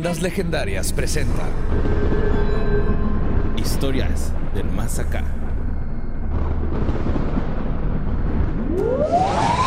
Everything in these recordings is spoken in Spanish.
Leyendas Legendarias presenta Historias del más acá.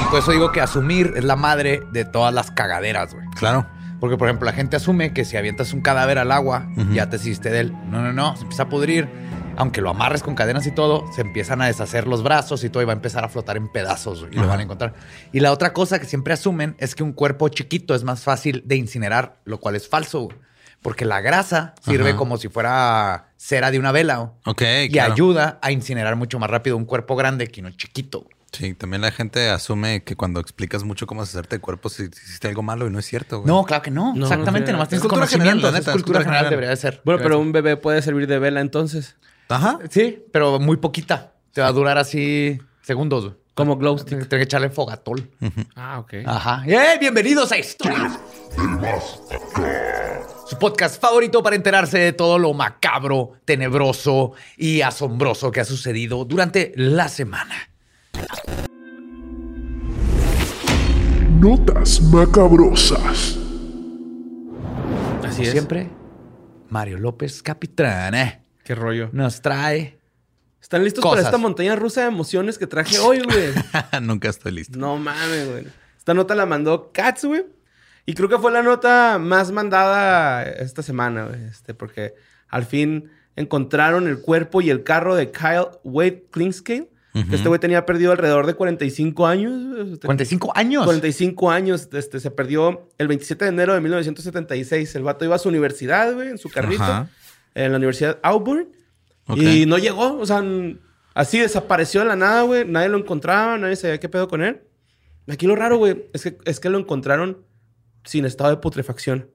Por eso digo que asumir es la madre de todas las cagaderas, güey. Claro. Porque, por ejemplo, la gente asume que si avientas un cadáver al agua, ya te hiciste de él. No, no, no. Se empieza a pudrir. Aunque lo amarres con cadenas y todo, se empiezan a deshacer los brazos y todo y va a empezar a flotar en pedazos y lo van a encontrar. Y la otra cosa que siempre asumen es que un cuerpo chiquito es más fácil de incinerar, lo cual es falso. güey. Porque la grasa sirve Ajá. como si fuera cera de una vela. güey, Ok, Y claro. ayuda a incinerar mucho más rápido un cuerpo grande que uno chiquito. Sí, también la gente asume que cuando explicas mucho cómo hacerte cuerpo, si hiciste algo malo y no es cierto. güey. No, claro que no. No, Exactamente. no, Nomás es tienes cultura general, la Es neta, es cultura cultura general, general. debería de ser. Bueno, pero un bebé puede servir de vela entonces. Ajá. Sí, pero muy poquita. Te va a durar así segundos. güey. Como glow Tienes stick. que echarle fogatol. Ah, ok. Ajá. ¡Eh! Bienvenidos a Historias. Su podcast favorito para enterarse de todo lo macabro, tenebroso y asombroso que ha sucedido durante la semana. Notas macabrosas. Así Como es. siempre, Mario López Capitán eh, Qué rollo. nos trae. ¿Están listos Cosas. para esta montaña rusa de emociones que traje hoy, güey? Nunca estoy listo. no mames, güey. Esta nota la mandó Katz, güey. Y creo que fue la nota más mandada esta semana, güey. Este, porque al fin encontraron el cuerpo y el carro de Kyle Wade Klingscale. Este güey tenía perdido alrededor de 45 años. güey. 45 años. 45 años. Este, se perdió el 27 de enero de 1976. El vato iba a su universidad, güey, en su carrito. Ajá. En la Universidad Auburn. Ok. Y no llegó. O sea, así desapareció de la nada, güey. Nadie lo encontraba, nadie sabía qué pedo con él. Aquí lo raro, güey, es que, es que lo encontraron sin estado de putrefacción.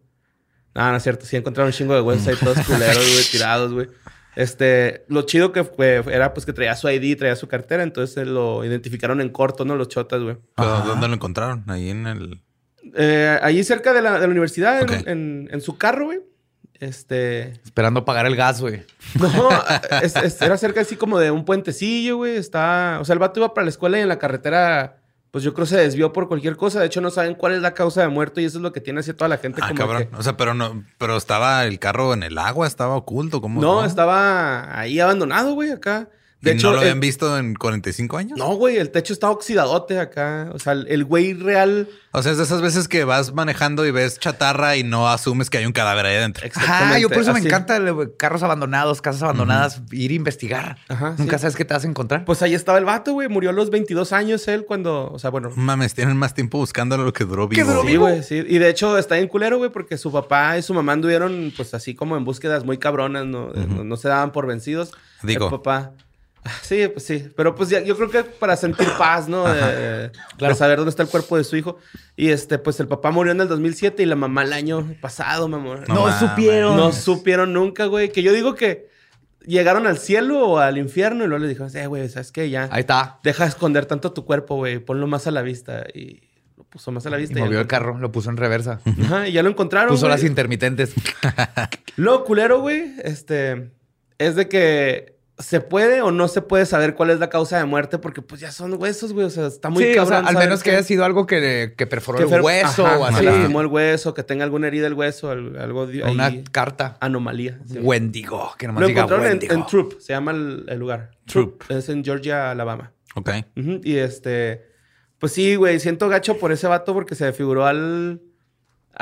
No, no es cierto. Sí encontraron un chingo de huesos ahí todos culeros, güey, tirados, güey. Este, lo chido que fue, era pues que traía su ID, traía su cartera, entonces lo identificaron en corto, ¿no? Los chotas, güey. ¿Pero ¿Dónde lo encontraron? Ahí en el. Eh, allí cerca de la, de la universidad, en- Ok. en, en su carro, güey. Este. Esperando pagar el gas, güey. No, es- es- era cerca así como de un puentecillo, güey. Está. O sea, el vato iba para la escuela y en la carretera, pues yo creo se desvió por cualquier cosa. De hecho, no saben cuál es la causa de muerto y eso es lo que tiene así toda la gente Ah, como cabrón. que- O sea, pero no, pero estaba el carro en el agua, estaba oculto. ¿Cómo? No, estaba ahí abandonado, güey, acá. De ¿Y hecho, ¿No lo el- habían visto en 45 años? No, güey, el techo está oxidadote acá. O sea, el güey real. O sea, es de esas veces que vas manejando y ves chatarra y no asumes que hay un cadáver ahí adentro. Ah, yo por eso me encanta el- carros abandonados, casas abandonadas, ir a investigar. Ajá, Nunca sí. sabes qué te vas a encontrar. Pues ahí estaba el vato, güey. Murió a los 22 años él cuando. O sea, bueno, Mames, tienen más tiempo buscándolo lo que duró vivo. duró Sí, güey, sí. Y de hecho está bien culero, güey, porque su papá y su mamá anduvieron, pues así como en búsquedas muy cabronas, ¿no? No, no se daban por vencidos. Digo. El papá. Sí, pues sí. Pero pues ya, yo creo que para sentir paz, ¿no? De, de Claro. saber dónde está el cuerpo de su hijo. Y este, pues el papá murió en el 2007 y la mamá el año pasado, mi amor. No No, supieron. No supieron nunca, güey. Que yo digo que llegaron al cielo o al infierno y luego les dijeron, eh, güey, ¿sabes qué? Ya. Ahí está. Deja de esconder tanto tu cuerpo, güey. Ponlo más a la vista. Y lo puso más a la vista. y movió ya el carro, lo puso en reversa. Ajá, y ya lo encontraron. Puso güey. las intermitentes. Lo culero, güey, este, es de que se puede o no se puede saber cuál es la causa de muerte porque pues ya son huesos, güey. O sea, está muy sí, o cabrón. sea, al menos que haya sido algo que, que perforó que el hueso Ajá, o así. lastimó el hueso, que tenga alguna herida del hueso, al- algo de una ahí, carta. anomalía. sí. Wendigo, que nomás Lo diga encontraron en, Wendigo. en Troop, se llama el, el lugar. Troop. Es en Georgia, Alabama. Ok. Y este, pues sí, güey, siento gacho por ese vato porque se figuró al,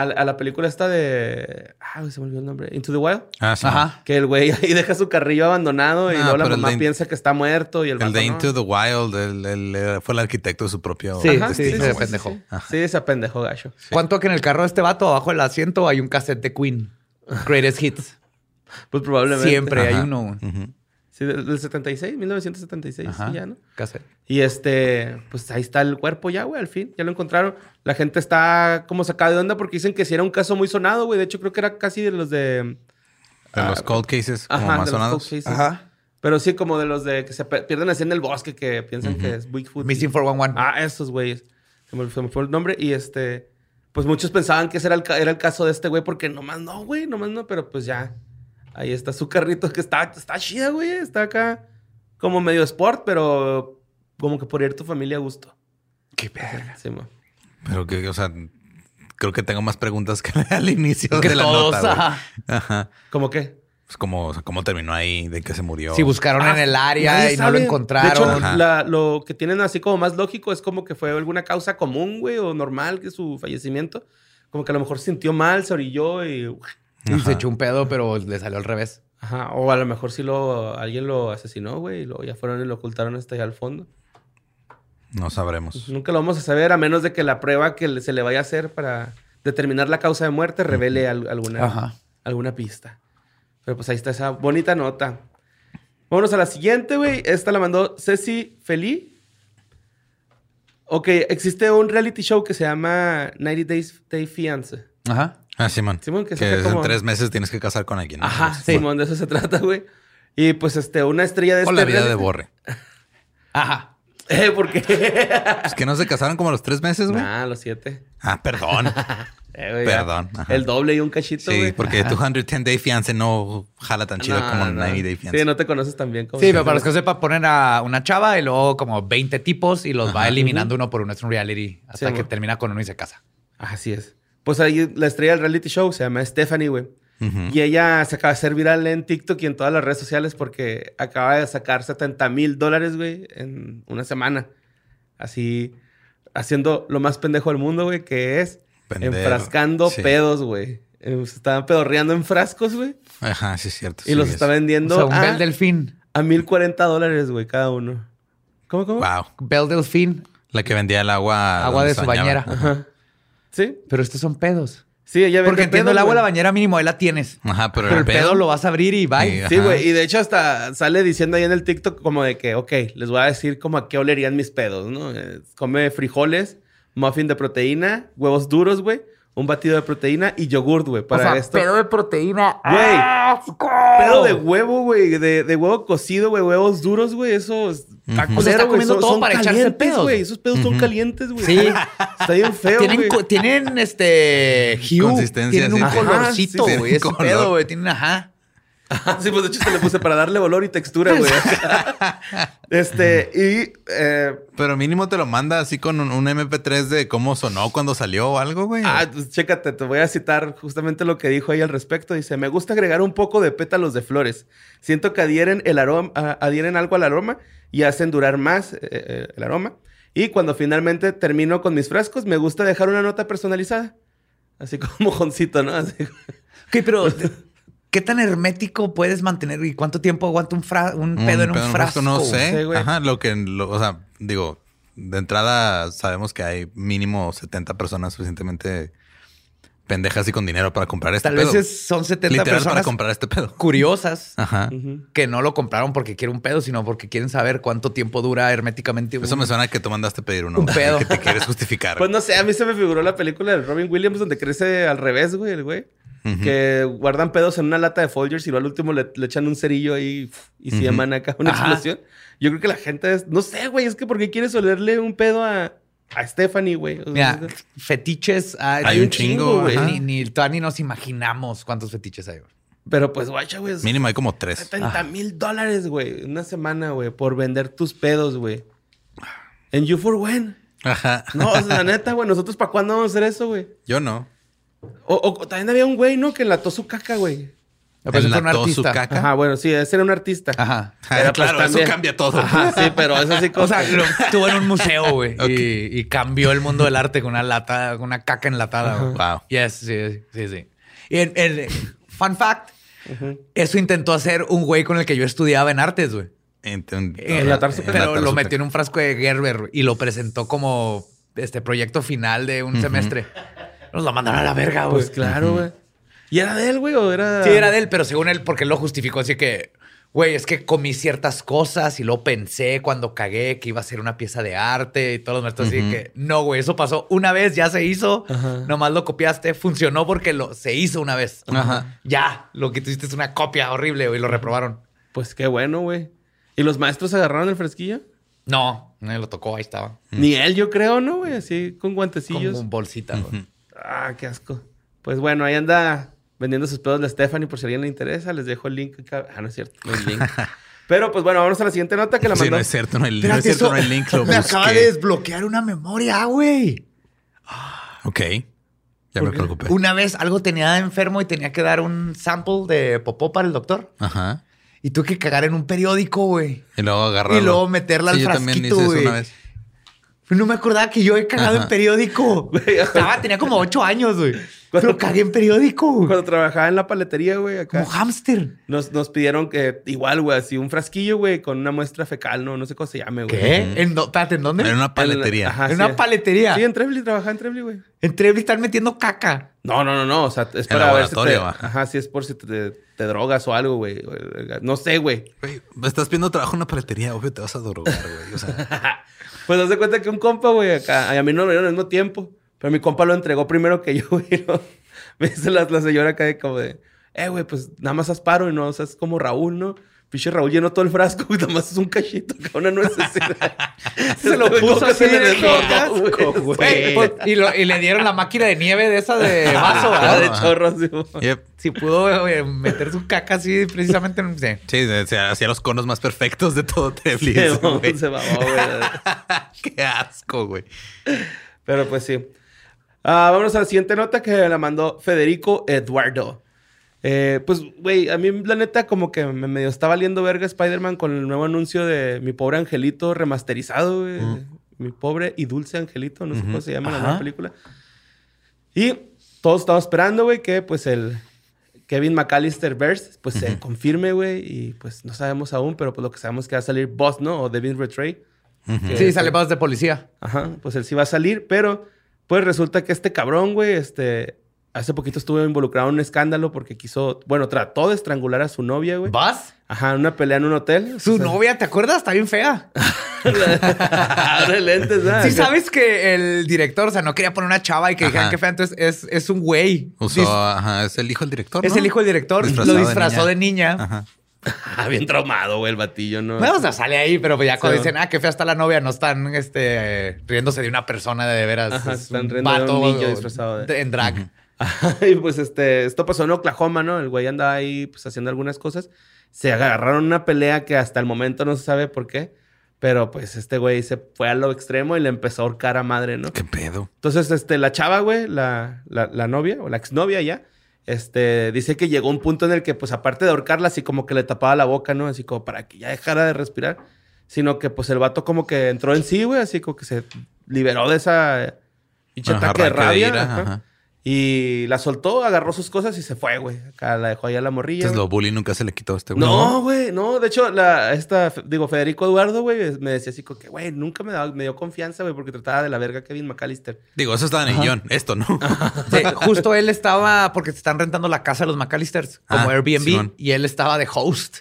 a la película esta de, ah, se me olvidó el nombre, Into the Wild. Ah, sí. Ajá. Que el güey ahí deja su carrillo abandonado y Ah, luego la mamá de- piensa que está muerto y el, El de no. Into the Wild, el- el- fue el arquitecto de su propio. Sí, Ajá, sí, sí, se sí, pendejó. Sí, sí, se apendejó gacho. ¿Cuánto que en el carro de este vato, abajo del asiento, hay un cassette de Queen? Greatest Hits. Pues probablemente. Siempre hay uno. güey. Ujú. Sí, del, del 76, 1976, Ajá. sí, ya, ¿no? Casi. Y este, pues ahí está el cuerpo ya, güey, al fin, ya lo encontraron. La gente está como sacada de onda porque dicen que si era un caso muy sonado, güey. De hecho, creo que era casi de los de. De los cold cases como Ah, Ajá, más de los sonados. cold cases. Pero sí, como de los de que se pierden así en el bosque, que piensan que es Bigfoot. Missing 411. Ah, esos güeyes. Se me, se me fue el nombre. Y este, pues muchos pensaban que ese era el, era el caso de este güey, porque nomás no, güey, nomás no, pero pues ya. Ahí está su carrito que está, está chida, güey. Está acá como medio sport, pero como que por ir tu familia a gusto. Qué verga. Sí. Pero que, o sea, creo que tengo más preguntas que al inicio Que de la todos, nota. ajá. Ajá. ¿Cómo qué? Pues como, o sea, cómo terminó ahí, de que se murió. Si buscaron Ah, en el área y no lo encontraron. De hecho, la- lo que tienen así como más lógico es como que fue alguna causa común, güey, o normal que su fallecimiento. Como que a lo mejor sintió mal, se orilló y... y se echó un pedo, pero le salió al revés. Ajá, o a lo mejor sí lo, alguien lo asesinó, güey, y luego ya fueron y lo ocultaron hasta allá al fondo. No sabremos. Nunca lo vamos a saber a menos de que la prueba que le- se le vaya a hacer para determinar la causa de muerte revele al- alguna, Ajá. alguna pista. Pero pues ahí está esa bonita nota. Vámonos a la siguiente, güey. Esta la mandó Ceci Feli. Ok, existe un reality show que se llama 90 Days Day Fiance. Ajá. Ah, Simón. Simón, que que saca es como- en tres meses tienes que casar con alguien. ¿no? Ajá, Simón, de eso se trata, güey. Y pues este, una estrella de O este la vida de Borre. Ajá. Eh, ¿Por qué? Pues que no se casaron como a los tres meses, güey. Ah, los siete. Ah, perdón. Eh, güey. Perdón, ajá. El doble y un cachito, sí, güey. porque 210 Day Fiance no jala tan chido No, como no. 90 Day Fiance. Sí, no te conoces tan bien como... Sí, pero para los que no sepan, ponen a una chava y luego como 20 tipos y los va eliminando uno por uno. Es un reality hasta Sí, que termina con uno y se casa. Así es. Pues ahí la estrella del reality show se llama Stephanie, güey. Y ella se acaba de hacer viral en TikTok y en todas las redes sociales porque acaba de sacar 70 mil dólares, güey, en una semana. Así, haciendo lo más pendejo del mundo, güey, que es Pendejo. enfrascando Sí. pedos, güey. Eh, Se estaban pedorreando en frascos, güey. Ajá, sí es cierto. Y sí los es. está vendiendo O sea, un a, Bel Delfín. a 1040 dólares, güey, cada uno. ¿Cómo, cómo? Wow. Bel Delfín. La que vendía el agua. Agua de su bañaba. bañera. Ajá. ¿Sí? Pero estos son pedos. Sí, ella Porque entiendo el agua de la bañera mínimo, ahí la tienes. Ajá, pero, Pero el pedo lo vas a abrir y bye. Sí, güey. Y de hecho hasta sale diciendo ahí en el TikTok como de que, ok, les voy a decir como a qué olerían mis pedos, ¿no? Eh, come frijoles, muffin de proteína, huevos duros, güey, un batido de proteína y yogurt, güey, para esto. de proteína. Güey, pedo de huevo, güey, de, de huevo cocido, güey, huevos duros, güey, eso es- está O sea, culero, está güey, comiendo son- todo son para echarse calientes, pedos. güey. Esos pedos son calientes, güey. Sí. Está bien feo, Tienen, güey. tienen este hue, Consistencia, tienen un sí. Colorcito, sí, sí, güey. Ese color. pedo, güey. Tienen, ajá. Sí, pues de hecho se le puse para darle olor y textura, güey. este, y eh, Pero mínimo te lo manda así con un, un MP3 de cómo sonó cuando salió o algo, güey. Ah, pues chécate, te voy a citar justamente lo que dijo ahí al respecto. Dice, me gusta agregar un poco de pétalos de flores. Siento que adhieren, el aroma, adhieren algo al aroma y hacen durar más eh, eh, el aroma. Y cuando finalmente termino con mis frascos, me gusta dejar una nota personalizada. Así como mojoncito, ¿no? Así. Ok, pero ¿qué tan hermético puedes mantener y cuánto tiempo aguanta un, fra- un pedo en un frasco? No sé. güey. Ajá, lo que, lo- o sea, digo, de entrada sabemos que hay mínimo 70 personas suficientemente pendejas y con dinero para comprar este Tal pedo. vez es- son 70 Literal para personas comprar este pedo. curiosas Ajá. que no lo compraron porque quieren un pedo, sino porque quieren saber cuánto tiempo dura herméticamente. Eso un- me suena a que tú mandaste pedir uno. Un pedo. Que te quieres justificar. Pues no sé, a mí se me figuró la película de Robin Williams donde crece al revés, güey, el güey. Que guardan pedos en una lata de Folgers y luego al último le, le echan un cerillo ahí y se llaman acá una Ajá. explosión. Yo creo que la gente es... No sé, güey, es que ¿por qué quieres olerle un pedo a, a Stephanie, güey? O sea, Mira, fetiches hay, Hay un chingo, güey. ajá. Ni, ni, todavía ni nos imaginamos cuántos fetiches hay. güey. Pero pues, guacha, güey. Mínimo hay como tres. 70 mil dólares, güey. Una semana, güey, por vender tus pedos, güey. En You for When. Ajá. No, o sea, la neta, güey. ¿Nosotros para cuándo vamos a hacer eso, güey? Yo no. O, o también había un güey, ¿no? Que enlató su caca, güey. Enlató su artista. caca. Ajá, bueno, sí, ese era un artista. Ajá. Ah, Pero, pues, claro, eso cambia todo. Ajá, sí, pero es así como... O sea, lo estuvo en un museo, güey. Y, y cambió el mundo del arte con una lata, con una caca enlatada. güey. Wow. Yes, sí, sí, sí. Y en, en- fun fact, eso intentó hacer un güey con el que yo estudiaba en artes, güey. Ent- Enlatar su Pero enlatar lo su metió en un frasco de Gerber y lo presentó como este proyecto final de un semestre. Nos lo mandaron a la verga, güey. Pues claro, güey. ¿Y era de él, güey? ¿O era...? Sí, era de él, pero según él, porque él lo justificó así que, güey, es que comí ciertas cosas y luego pensé cuando cagué que iba a ser una pieza de arte y todos los maestros así que, no, güey, eso pasó una vez, ya se hizo, nomás lo copiaste, funcionó porque lo, se hizo una vez. Ajá. Ya, lo que tú hiciste es una copia horrible, güey, lo reprobaron. Pues qué bueno, güey. ¿Y los maestros agarraron el fresquillo? No, nadie lo tocó, ahí estaba. Ni él, yo creo, ¿no, güey? Así con guantecillos. Como un bolsita, güey. Ah, qué asco. Pues bueno, ahí anda vendiendo sus pedos de Stephanie por si a alguien le interesa. Les dejo el link. Ah, no es cierto, no hay link. Pero pues bueno, vámonos a la siguiente nota que la Sí, mandó. no es cierto, no Espérate, es cierto, no link. Lo me acaba de busqué. desbloquear una memoria, güey. Ok. Ya me preocupé. Una vez algo tenía enfermo y tenía que dar un sample de popó para el doctor. Ajá. Y tuve que cagar en un periódico, güey. Y luego agarrarlo. Y luego meterla al sí, yo también frasquito, hice eso una vez. No me acordaba que yo he cagado en periódico. Estaba, tenía como ocho años, güey. Pero cagué en periódico. Cuando trabajaba en la paletería, güey, acá. Como hámster. Nos, nos pidieron que, igual, güey, así un frasquillo, güey, con una muestra fecal, no, no sé cómo se llame, güey. ¿Qué? ¿En, do- espérate, ¿en dónde? Era una paletería. Ajá, ¿En sí. una paletería. Sí, en Trebly, trabajaba en Trebly, güey. En Trebly están metiendo caca. No, no, no, no. O sea, es En para ver si te... ajá. Sí, es por si te, te drogas o algo, güey. No sé, güey. Güey, estás pidiendo trabajo en una paletería, obvio te vas a drogar, güey. O sea, Pues haz de cuenta que un compa, güey, acá, a mí no me dieron al mismo tiempo, pero mi compa lo entregó primero que yo, güey. ¿no? Me dice la, la señora acá de como de, eh, güey, pues nada más haz paro y no, o sea, es como Raúl, ¿no? Pinche Raúl llenó todo el frasco, güey, nada más es un cachito, acá una nuececita. Se lo puso así güey. Güey, pues, y, y le dieron la máquina de nieve de esa de vaso, ¿verdad? de Ajá. chorro, así, güey. yep. Si pudo güey, meter su caca así precisamente en... sí. Sí, se hacía los conos más perfectos de todo Trebly. Se se mamó, güey. Qué asco, güey. Pero pues sí. Ah, vámonos a la siguiente nota que la mandó Federico Eduardo. Eh, pues, güey, a mí la neta como que me medio está valiendo verga Spider-Man con el nuevo anuncio de Mi Pobre Angelito remasterizado, güey. Mi Pobre y Dulce Angelito, no sé cómo se llama la nueva película. Y todos estamos esperando, güey, que pues el Kevin McAllister verse pues se confirme, güey. Y pues no sabemos aún, pero pues lo que sabemos es que va a salir Boss, ¿no? O Devin Retray. Que- Sí, sale más de policía. Ajá, pues él sí va a salir, pero pues resulta que este cabrón, güey, este, hace poquito estuvo involucrado en un escándalo porque quiso, bueno, trató de estrangular a su novia, güey. ¿Vas? Ajá, en una pelea en un hotel. Su O sea, novia, ¿te acuerdas? Está bien fea. de lentes, ¿verdad? Sí sabes que el director, o sea, no quería poner una chava y que dijeran que fea, entonces es, es un güey. Usó, Dis- ajá, es el hijo del director. es el hijo del director. Disfrazado lo de disfrazó de niña. Ajá. Ah, bien traumado, güey, el batillo, ¿no? Bueno, o sea, sale ahí, pero ya cuando Sí. dicen, ah, qué fea está la novia, no están este, riéndose de una persona de, de veras. Ajá, Es están un riendo de un niño disfrazado de- en drag. y pues este, esto pasó en Oklahoma, ¿no? El güey andaba ahí pues haciendo algunas cosas. Se agarraron una pelea que hasta el momento no se sabe por qué. Pero pues este güey se fue a lo extremo y le empezó a ahorcar a madre, ¿no? ¿Qué pedo? Entonces, este, la chava, güey, la, la, la novia o la exnovia ya, este, dice que llegó un punto en el que, pues, aparte de ahorcarla, así como que le tapaba la boca, ¿no? Así como para que ya dejara de respirar. Sino que, pues, el vato como que entró en sí, güey, así como que se liberó de esa pinche Ajá, ataque de rabia. ira, ajá. ajá. Y la soltó, agarró sus cosas y se fue, güey. Acá la dejó ahí a la morrilla. Entonces güey. lo bully nunca se le quitó a este güey. No, güey, no. De hecho, la, esta, digo, Federico Eduardo, güey, me decía así como que, güey, nunca me, daba- me dio confianza, güey, porque trataba de la verga Kevin McAllister. Digo, eso estaba en el guion. Esto no. Sí, justo él estaba, porque se están rentando la casa de los McAllisters como Ah, Airbnb, Simón. y él estaba de host.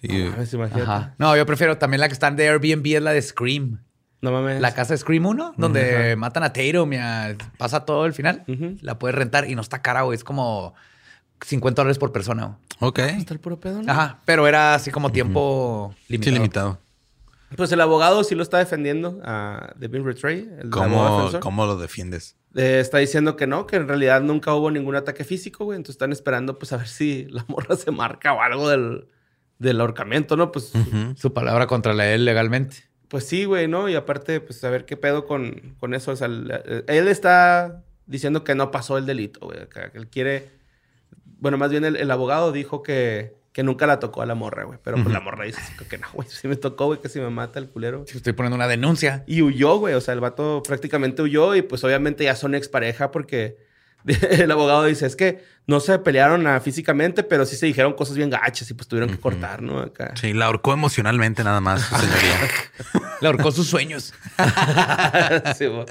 Sí. A ver si imagínate. Ajá. No, yo prefiero también la que están de Airbnb es la de Scream. No mames. La casa de Scream 1, donde matan a Tatum y a- pasa todo el final. La puedes rentar y no está cara, güey. Es como 50 dólares por persona. güey. Ok. Está el puro pedo, ¿no? Ajá, pero era así como tiempo Sí, limitado. limitado. Pues el abogado sí lo está defendiendo a Devin Retray, ¿Cómo, defensor. ¿Cómo lo defiendes? Eh, está diciendo que no, que en realidad nunca hubo ningún ataque físico, güey. Entonces están esperando, pues, a ver si la morra se marca o algo del, del ahorcamiento, ¿no? Pues. Su palabra contra la él legalmente. Pues sí, güey, ¿no? Y aparte, pues, a ver qué pedo con, con eso. O sea, el- él está diciendo que no pasó el delito, güey. que Él quiere... Bueno, más bien el, el abogado dijo que, que nunca la tocó a la morra, güey. Pero pues la morra dice así que no, güey. Si me tocó, güey, que si me mata el culero. Si estoy poniendo una denuncia. Y huyó, güey. O sea, el vato prácticamente huyó y pues obviamente ya son expareja porque el abogado dice, es que no se pelearon ah, físicamente, pero sí se dijeron cosas bien gachas y pues tuvieron que cortar, ¿no? Acá. Sí, la ahorcó emocionalmente nada más, señoría. Le ahorcó sus sueños. Sí, güey.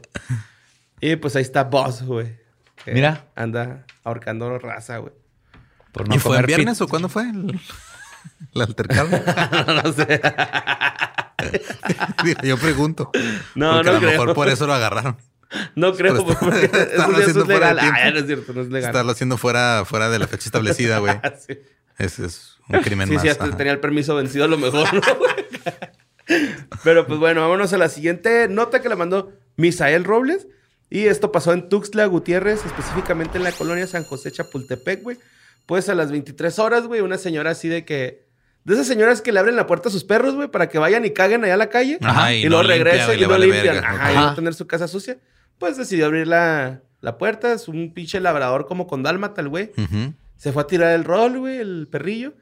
y pues ahí está Boss, güey. que Mira. Anda ahorcando raza, güey. Por ¿Y fue el viernes o cuándo fue? El- ¿El altercado? no sé. Digo, Yo pregunto. No, Porque no a lo mejor por eso lo agarraron. No creo, Pero porque eso, estarlo eso haciendo es fuera legal. Ah, no es cierto, no es legal. Estarlo haciendo fuera, fuera de la fecha establecida, güey. Sí. Ese es un crimen Sí, más. sí, hasta ajá. tenía el permiso vencido a lo mejor, ¿no? Pero pues bueno, vámonos a la siguiente nota que la mandó Misael Robles. Y esto pasó en Tuxtla Gutiérrez, específicamente en la colonia San José Chapultepec, güey. Pues a las 23 horas, güey, una señora así de que... De esas señoras que le abren la puerta a sus perros, güey, para que vayan y caguen allá a la calle. Ajá, y, y luego no regresen y y, le no vale limpian. verga. Ajá, y tener su casa sucia. Pues decidió abrir la, la puerta. Es un pinche labrador como con dálmata, el güey. Ujú. Se fue a tirar el rol, güey, el perrillo.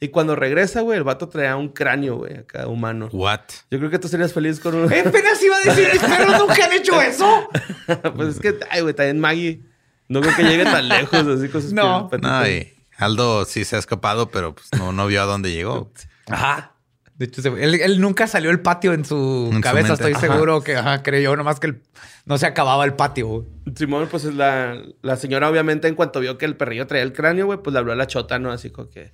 Y cuando regresa, güey, el vato traía un cráneo, güey, acá humano. What? Yo creo que tú serías feliz con un... Apenas iba a decir, mis perros nunca han hecho eso. pues es que, ay, güey, también Maggie. No creo que llegue tan lejos así con sus No. No, y Aldo sí se ha escapado, pero pues no, no vio a dónde llegó. Ajá. De hecho, él, él nunca salió el patio en su En su cabeza. mente. Estoy Ajá. seguro que ajá, creyó nomás que el- no se acababa el patio. güey. Simón, pues es la, la señora, obviamente, en cuanto vio que el perrillo traía el cráneo, güey, pues le habló a la chota, ¿no? Así como que...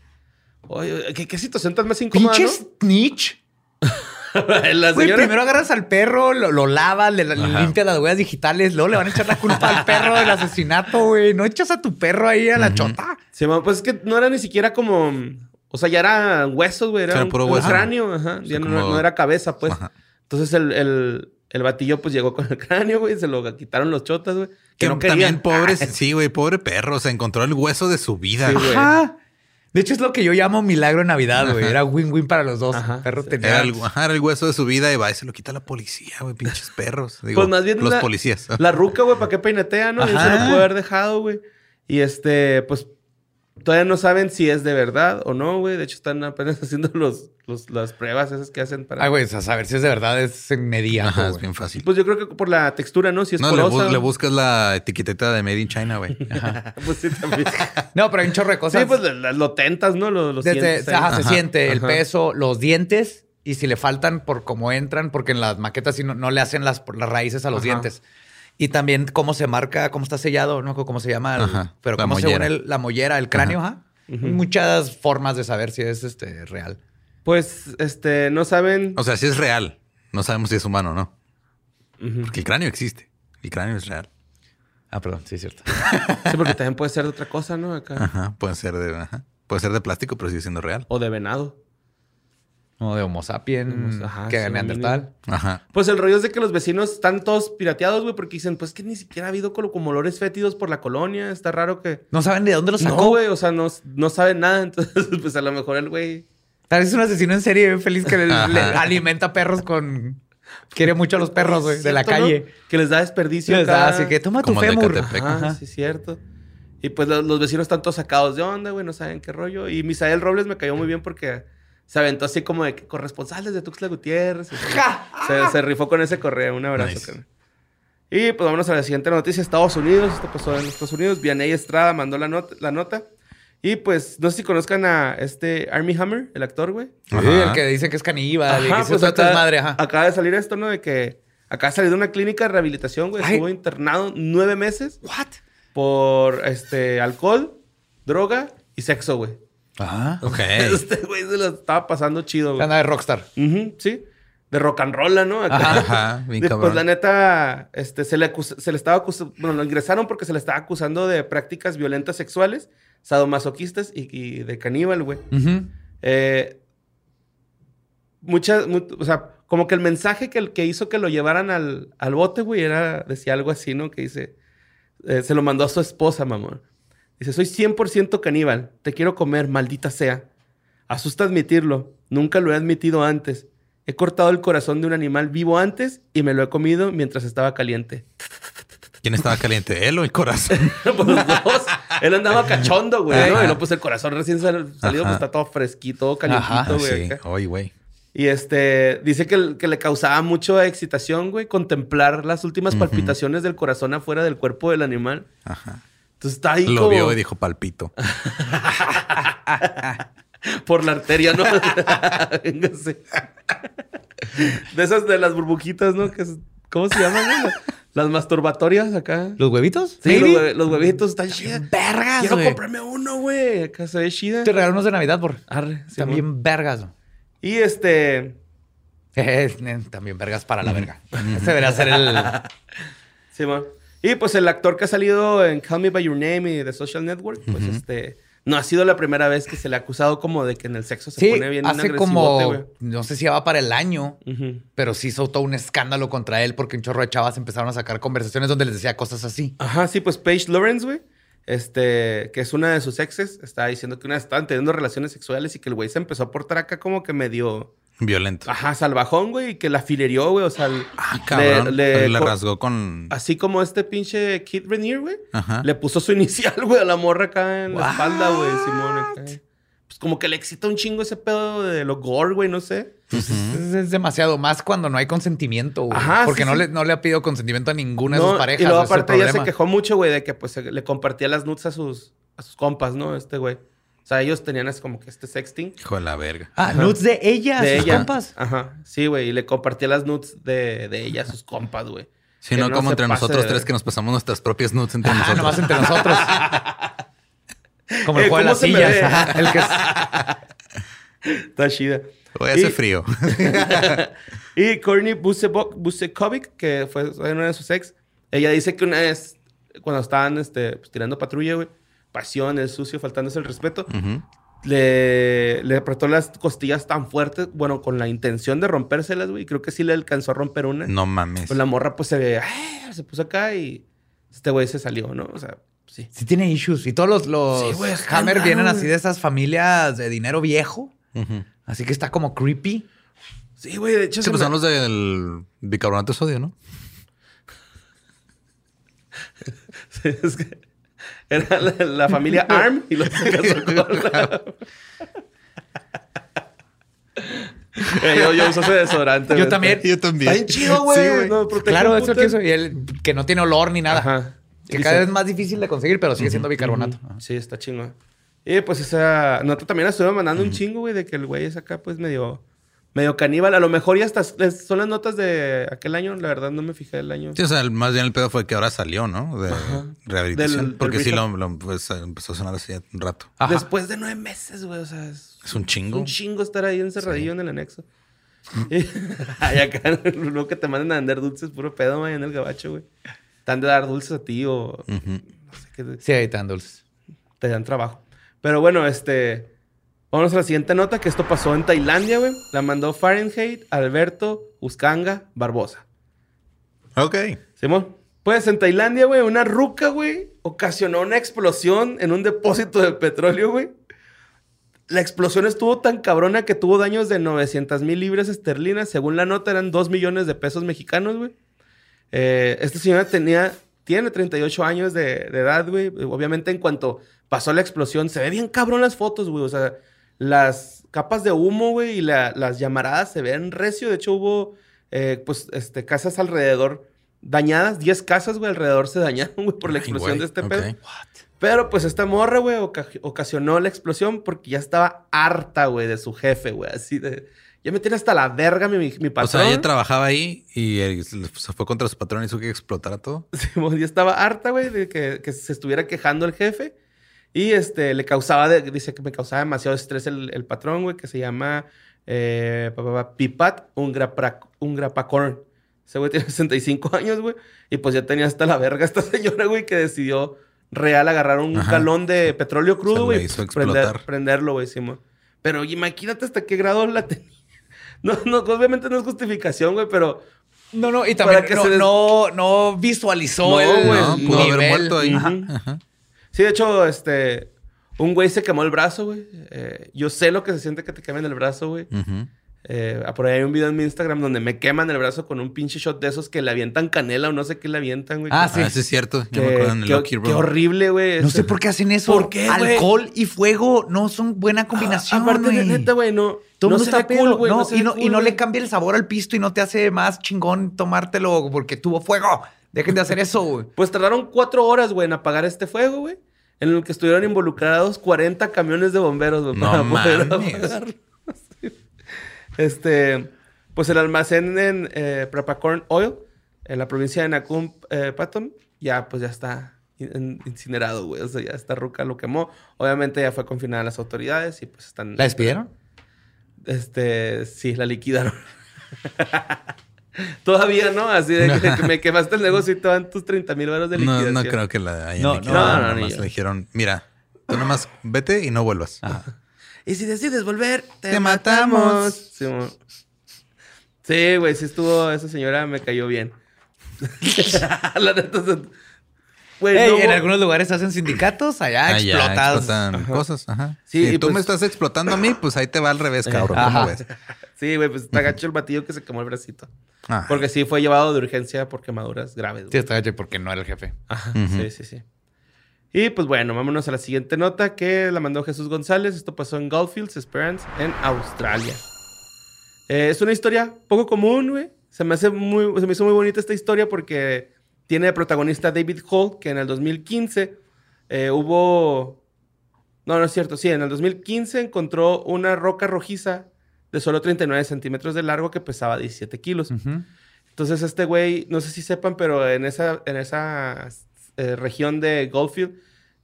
Oye, ¿qué, qué situación tan más incómoda, Pinche no? snitch. la Güey, señora... primero agarras al perro, lo, lo lavas, le, le limpias las huellas digitales, luego le van a echar la culpa al perro del asesinato, güey. No echas a tu perro ahí a la chota. Simón, pues es que no era ni siquiera como... O sea, ya era huesos, güey. Era, Era un, puro un hueso. cráneo, ajá. Ya no, como- no era cabeza, pues. Ajá. Entonces el, el, el batillo, pues, llegó con el cráneo, güey. Se lo quitaron los chotas, güey. Que Que no querían. también pobre, sí, güey, pobre perro. Se encontró el hueso de su vida. Sí, güey. Ajá. De hecho, es lo que yo llamo milagro en Navidad, güey. Era win-win para los dos. Ajá. El perro Sí. tenía... Era el, ajá, era el hueso de su vida y va y se lo quita la policía, güey, pinches perros. Digo, Pues más bien los la- policías. La ruca, güey, ¿para qué peinetea, no? Y se lo Ajá. pudo haber dejado, güey. Y este, pues, todavía no saben si es de verdad o no, güey. De hecho, están apenas haciendo los, los- las pruebas esas que hacen para... Ah, güey, a saber si es de verdad, es inmediato. Ajá, es bien fácil. Pues yo creo que por la textura, ¿no? Si es no, le, porosa. bu- le buscas la etiqueteta de Made in China, güey. Ajá. Pues sí, también. No, pero hay un chorro de cosas. sí, pues lo tentas, ¿no? Lo, lo Desde- sientes ahí. ajá, se Ajá. siente el peso, los dientes y si le faltan por cómo entran, porque en las maquetas sí no, no le hacen las, las raíces a los Ajá. dientes. Y también cómo se marca, cómo está sellado, no cómo se llama, el- Ajá, pero cómo se mollera. une el- la mollera, el cráneo, ajá. Hay Muchas formas de saber si es este real. Pues, este, no saben... O sea, si es real. No sabemos si es humano o no. Porque el cráneo existe. El cráneo es real. Ah, perdón, sí es cierto. Sí, porque también puede ser de otra cosa, ¿no? Acá. Ajá. Puede ser de, ajá. Puede ser de plástico, pero sigue siendo real. O de venado. Como de Homo sapiens, ajá, que sí, de Neandertal. Ajá. Pues el rollo es de que los vecinos están todos pirateados, güey, porque dicen, pues que ni siquiera ha habido como, como olores fétidos por la colonia. Está raro que... No saben de dónde lo No, sacó. güey, o sea, no, no saben nada. Entonces, pues a lo mejor el güey... Tal vez es un asesino en serie bien feliz que le, le alimenta perros con... Quiere mucho a los perros, güey, de la ¿Cierto, no? calle. Que les da desperdicio. Les da así que toma tu Como de fémur. Ajá, Ajá. sí, cierto. Y pues los, los vecinos están todos sacados de onda, güey, no saben qué rollo. Y Misael Robles me cayó muy bien porque se aventó así como de corresponsales de Tuxtla Gutiérrez. y se, se rifó con ese correo. Un abrazo, Nice. Y pues vámonos a la siguiente noticia. Estados Unidos, esto pasó en Estados Unidos. Vianey Estrada mandó la, not- la nota. Y pues, no sé si conozcan a este Army Hammer, el actor, güey. Sí, el que dice que es caníbal y que pues trata acá- de madre, ajá. Acaba de salir esto, ¿no? De que acaba de salir de una clínica de rehabilitación, güey. Estuvo internado nueve meses What? por este alcohol, droga y sexo, güey. Ajá. Ok. Este güey se lo estaba pasando chido, güey. Anda de rockstar. Sí. De rock and roll, ¿no? Acá. Ajá. Bien cabrón. pues la neta, este, se le, acusa- se le estaba acusando, bueno, lo ingresaron porque se le estaba acusando de prácticas violentas sexuales, sadomasoquistas y, y de caníbal, güey. Eh, muchas, mu- o sea, como que el mensaje que, que hizo que lo llevaran al, al bote, güey, era, decía algo así, ¿no? Que dice, eh, se lo mandó a su esposa, mamón. Dice, soy 100% caníbal, te quiero comer, maldita sea. Asusta admitirlo, nunca lo he admitido antes. He cortado el corazón de un animal vivo antes y me lo he comido mientras estaba caliente. ¿Quién estaba caliente? ¿Él o el corazón? Pues los dos. Él andaba cachondo, güey, ¿no? Y luego, pues el corazón recién sal- salido, Ajá. pues está todo fresquito, todo calientito, güey. sí. Oye, güey. Y este, dice que, que le causaba mucha excitación, güey, contemplar las últimas palpitaciones del corazón afuera del cuerpo del animal. Ajá. Entonces está ahí Lo como vio y dijo palpito. por la arteria, ¿no? Véngase. De esas de las burbujitas, ¿no? Que es- ¿Cómo se llaman? güey? Las masturbatorias acá. ¿Los huevitos? Sí, los, Maybe. hue- los huevitos están chidas. Vergas, Quiero güey. comprarme uno, güey. Acá se ve chida. Te regaló unos de Navidad, por. Arre, sí, bien vergas. Y este... Eh, También vergas para la verga. Ese debería ser el. Sí, mo. Y pues el actor que ha salido en Call Me By Your Name y The Social Network, pues este... No ha sido la primera vez que se le ha acusado como de que en el sexo se Sí, pone bien hace como. No sé si ya va para el año. Pero sí hizo todo un escándalo contra él porque un chorro de chavas empezaron a sacar conversaciones donde les decía cosas así. Ajá, sí, pues Paige Lawrence, güey. Este, que es una de sus exes, estaba diciendo que una estaban teniendo relaciones sexuales y que el güey se empezó a portar acá como que medio, Violento. ajá, salvajón, güey, y que la filerió, güey, o sea, le- Ah, cabrón. le- Le, rasgó con. así como este pinche Kid Renier, güey, Ajá. le puso su inicial, güey, a la morra acá en la espalda, güey, Simón. acá. Pues como que le excita un chingo ese pedo de lo gore, güey, no sé. Es, es demasiado más cuando no hay consentimiento, güey. Ajá, Porque sí, no, sí. Le, no le ha pedido consentimiento a ninguna de sus parejas. y luego aparte ella se quejó mucho, güey, de que pues se- le compartía las nudes a sus, a sus compas, ¿no? Este güey. O sea, ellos tenían así como que este sexting. Hijo de la verga. Ah, nudes de ella, de sus ella. compas. Ajá. Sí, güey. Y le compartía las nudes de, de ella a sus compas, güey. Si Que no, no como entre nosotros de- tres que nos pasamos nuestras propias nudes entre Ah, nosotros. nomás entre nosotros. Como el Eh, juego de ¿cómo las sillas. Ajá, el que es- Está chida. Hoy hace Y- frío. Y Courtney Busekovic, que fue una de sus ex, ella dice que una vez, cuando estaban este, pues, tirando patrulla, güey, pasión, el sucio, faltándose el respeto, le, le apretó las costillas tan fuertes, bueno, con la intención de rompérselas, güey. Creo que sí le alcanzó a romper una. No mames. Pues la morra, pues se, ¡ah! se puso acá y este güey se salió, ¿no? O sea, sí. Sí tiene issues. Y todos los, los Sí, güey, está Hammer raro, vienen así de esas familias de dinero viejo. Así que está como creepy. Sí, güey, de hecho. Sí, se pues me- son los del bicarbonato de sodio, ¿no? Sí, es que era la, la familia Arm y los se casó con la- Eh, yo, yo uso ese desodorante. Yo también. Yo también. Está bien chido, güey. Sí, güey. No, Claro, eso que eso. Y el que no tiene olor ni nada. Ajá. Que Dice- cada vez es más difícil de conseguir, pero sigue siendo bicarbonato. Sí, está chingón. Y pues esa nota también la estuve mandando un chingo, güey, de que el güey es acá, pues medio, medio caníbal. A lo mejor ya hasta es- son las notas de aquel año. La verdad, no me fijé el año. Sí, o sea, más bien el pedo fue que ahora salió, ¿no? De rehabilitación. Del- del porque sí lo, lo, pues, empezó a sonar hace un rato. Ajá. Después de nueve meses, güey. O sea, es, Es un es chingo. un chingo estar ahí encerradillo en el anexo. Y, ay, acá, luego que te manden a vender dulces, puro pedo, güey, en el gabacho, güey. Te han de dar dulces a ti o no sé qué. Sí, ahí están dulces. te dan trabajo. Pero bueno, este. Vamos a la siguiente nota, que esto pasó en Tailandia, güey. La mandó Fahrenheit, Alberto, Uscanga, Barbosa. Ok. Simón. Pues en Tailandia, güey, una ruca, güey, ocasionó una explosión en un depósito de petróleo, güey. La explosión estuvo tan cabrona que tuvo daños de 900 mil libras esterlinas. Según la nota, eran 2 millones de pesos mexicanos, güey. Eh, esta señora tenía, tiene 38 años de, de edad, güey. Obviamente, en cuanto pasó la explosión, se ve bien cabrón las fotos, güey. O sea, las capas de humo, güey, y la- las llamaradas se ven recio. De hecho, hubo, eh, pues, este, casas alrededor dañadas. 10 casas, güey, alrededor se dañaron, güey, por la Ay, explosión de este pedo. Pero pues esta morra, güey, oca- ocasionó la explosión porque ya estaba harta, güey, de su jefe, güey. Así de... Ya me tiene hasta la verga mi, mi O patrón. sea, ella trabajaba ahí y eh, se fue contra su patrón y hizo que explotara todo. Simón, ya estaba harta, güey, de que, que se estuviera quejando el jefe. Y este, le causaba, de- dice que me causaba demasiado estrés el, el patrón, güey, que se llama eh, pa, pa, pa, Pipat Ungrapacorn. Ese güey tiene 65 años, güey. Y pues ya tenía hasta la verga esta señora, güey, que decidió real agarrar un Ajá. galón de petróleo crudo, le güey. hizo prender- explotar. prenderlo, güey, Simón. Pero imagínate hasta qué grado la tenía. No, no, obviamente no es justificación, güey, pero No, no, y también que no, se des- no, no visualizó No, el No, no. pudo haber nivel. muerto ahí. Ajá. Ajá. Sí, de hecho, este. Un güey se quemó el brazo, güey. Eh, yo sé lo que se siente que te quemen el brazo, güey. Eh, por ahí hay un video en mi Instagram donde me queman el brazo con un pinche shot de esos que le avientan canela o no sé qué le avientan, güey. Ah, Ah, sí es cierto. Yo que- me acuerdo en el qué- horrible, güey. No sé por qué hacen eso. ¿Por qué, güey? Alcohol y fuego no son buena combinación. Aparte, de güey. neta, güey, no. Todo no mundo está cool, güey. no, y no, cool, y no le cambia el sabor al pisto y no te hace más chingón tomártelo porque tuvo fuego. Dejen de hacer eso, güey. Pues tardaron cuatro horas, güey, en apagar este fuego, güey. En el que estuvieron involucrados 40 camiones de bomberos, güey, No para poder mames. apagarlo. Este, pues el almacén en eh, Prepacorn Oil en la provincia de Nakum eh, ya pues ya está in- incinerado, güey. O sea, ya esta ruca lo quemó. Obviamente ya fue confinada a las autoridades y pues están... ¿La despidieron? Este, sí, la liquidaron. Todavía no, así de que, que me quemaste el negocio y te dan tus 30 mil euros de No, liquidación. no creo que la hayan No, liquidado. no, no, Nada ni más yo. le dijeron, mira, tú nomás vete y no vuelvas. Y si decides volver, te, Te matamos. matamos. Sí, mo- Sí, güey, sí estuvo, esa señora me cayó bien. la neta, Ey, en algunos lugares hacen sindicatos, allá Ah, ya, explotadas. explotan cosas. Ajá. Sí, si y tú pues- me estás explotando a mí, pues ahí te va al revés, cabrón. ¿Cómo Ajá. ves? Sí, güey, pues está gacho el batillo que se quemó el bracito. Ah. Porque sí fue llevado de urgencia por quemaduras graves. güey. Sí, está gacho porque no era el jefe. Ajá, sí, sí, sí. Y pues bueno, vámonos a la siguiente nota que la mandó Jesús González. Esto pasó en Goldfields, Esperance, en Australia. Eh, es una historia poco común, güey. Se me hace muy, se me hizo muy bonita esta historia porque tiene de protagonista David Hall, que en el 2015 eh, hubo... No, no es cierto. Sí, en el 2015 encontró una roca rojiza de solo 39 centímetros de largo que pesaba 17 kilos. Ujú. Entonces este güey, no sé si sepan, pero en esa, en esa eh, región de Goldfield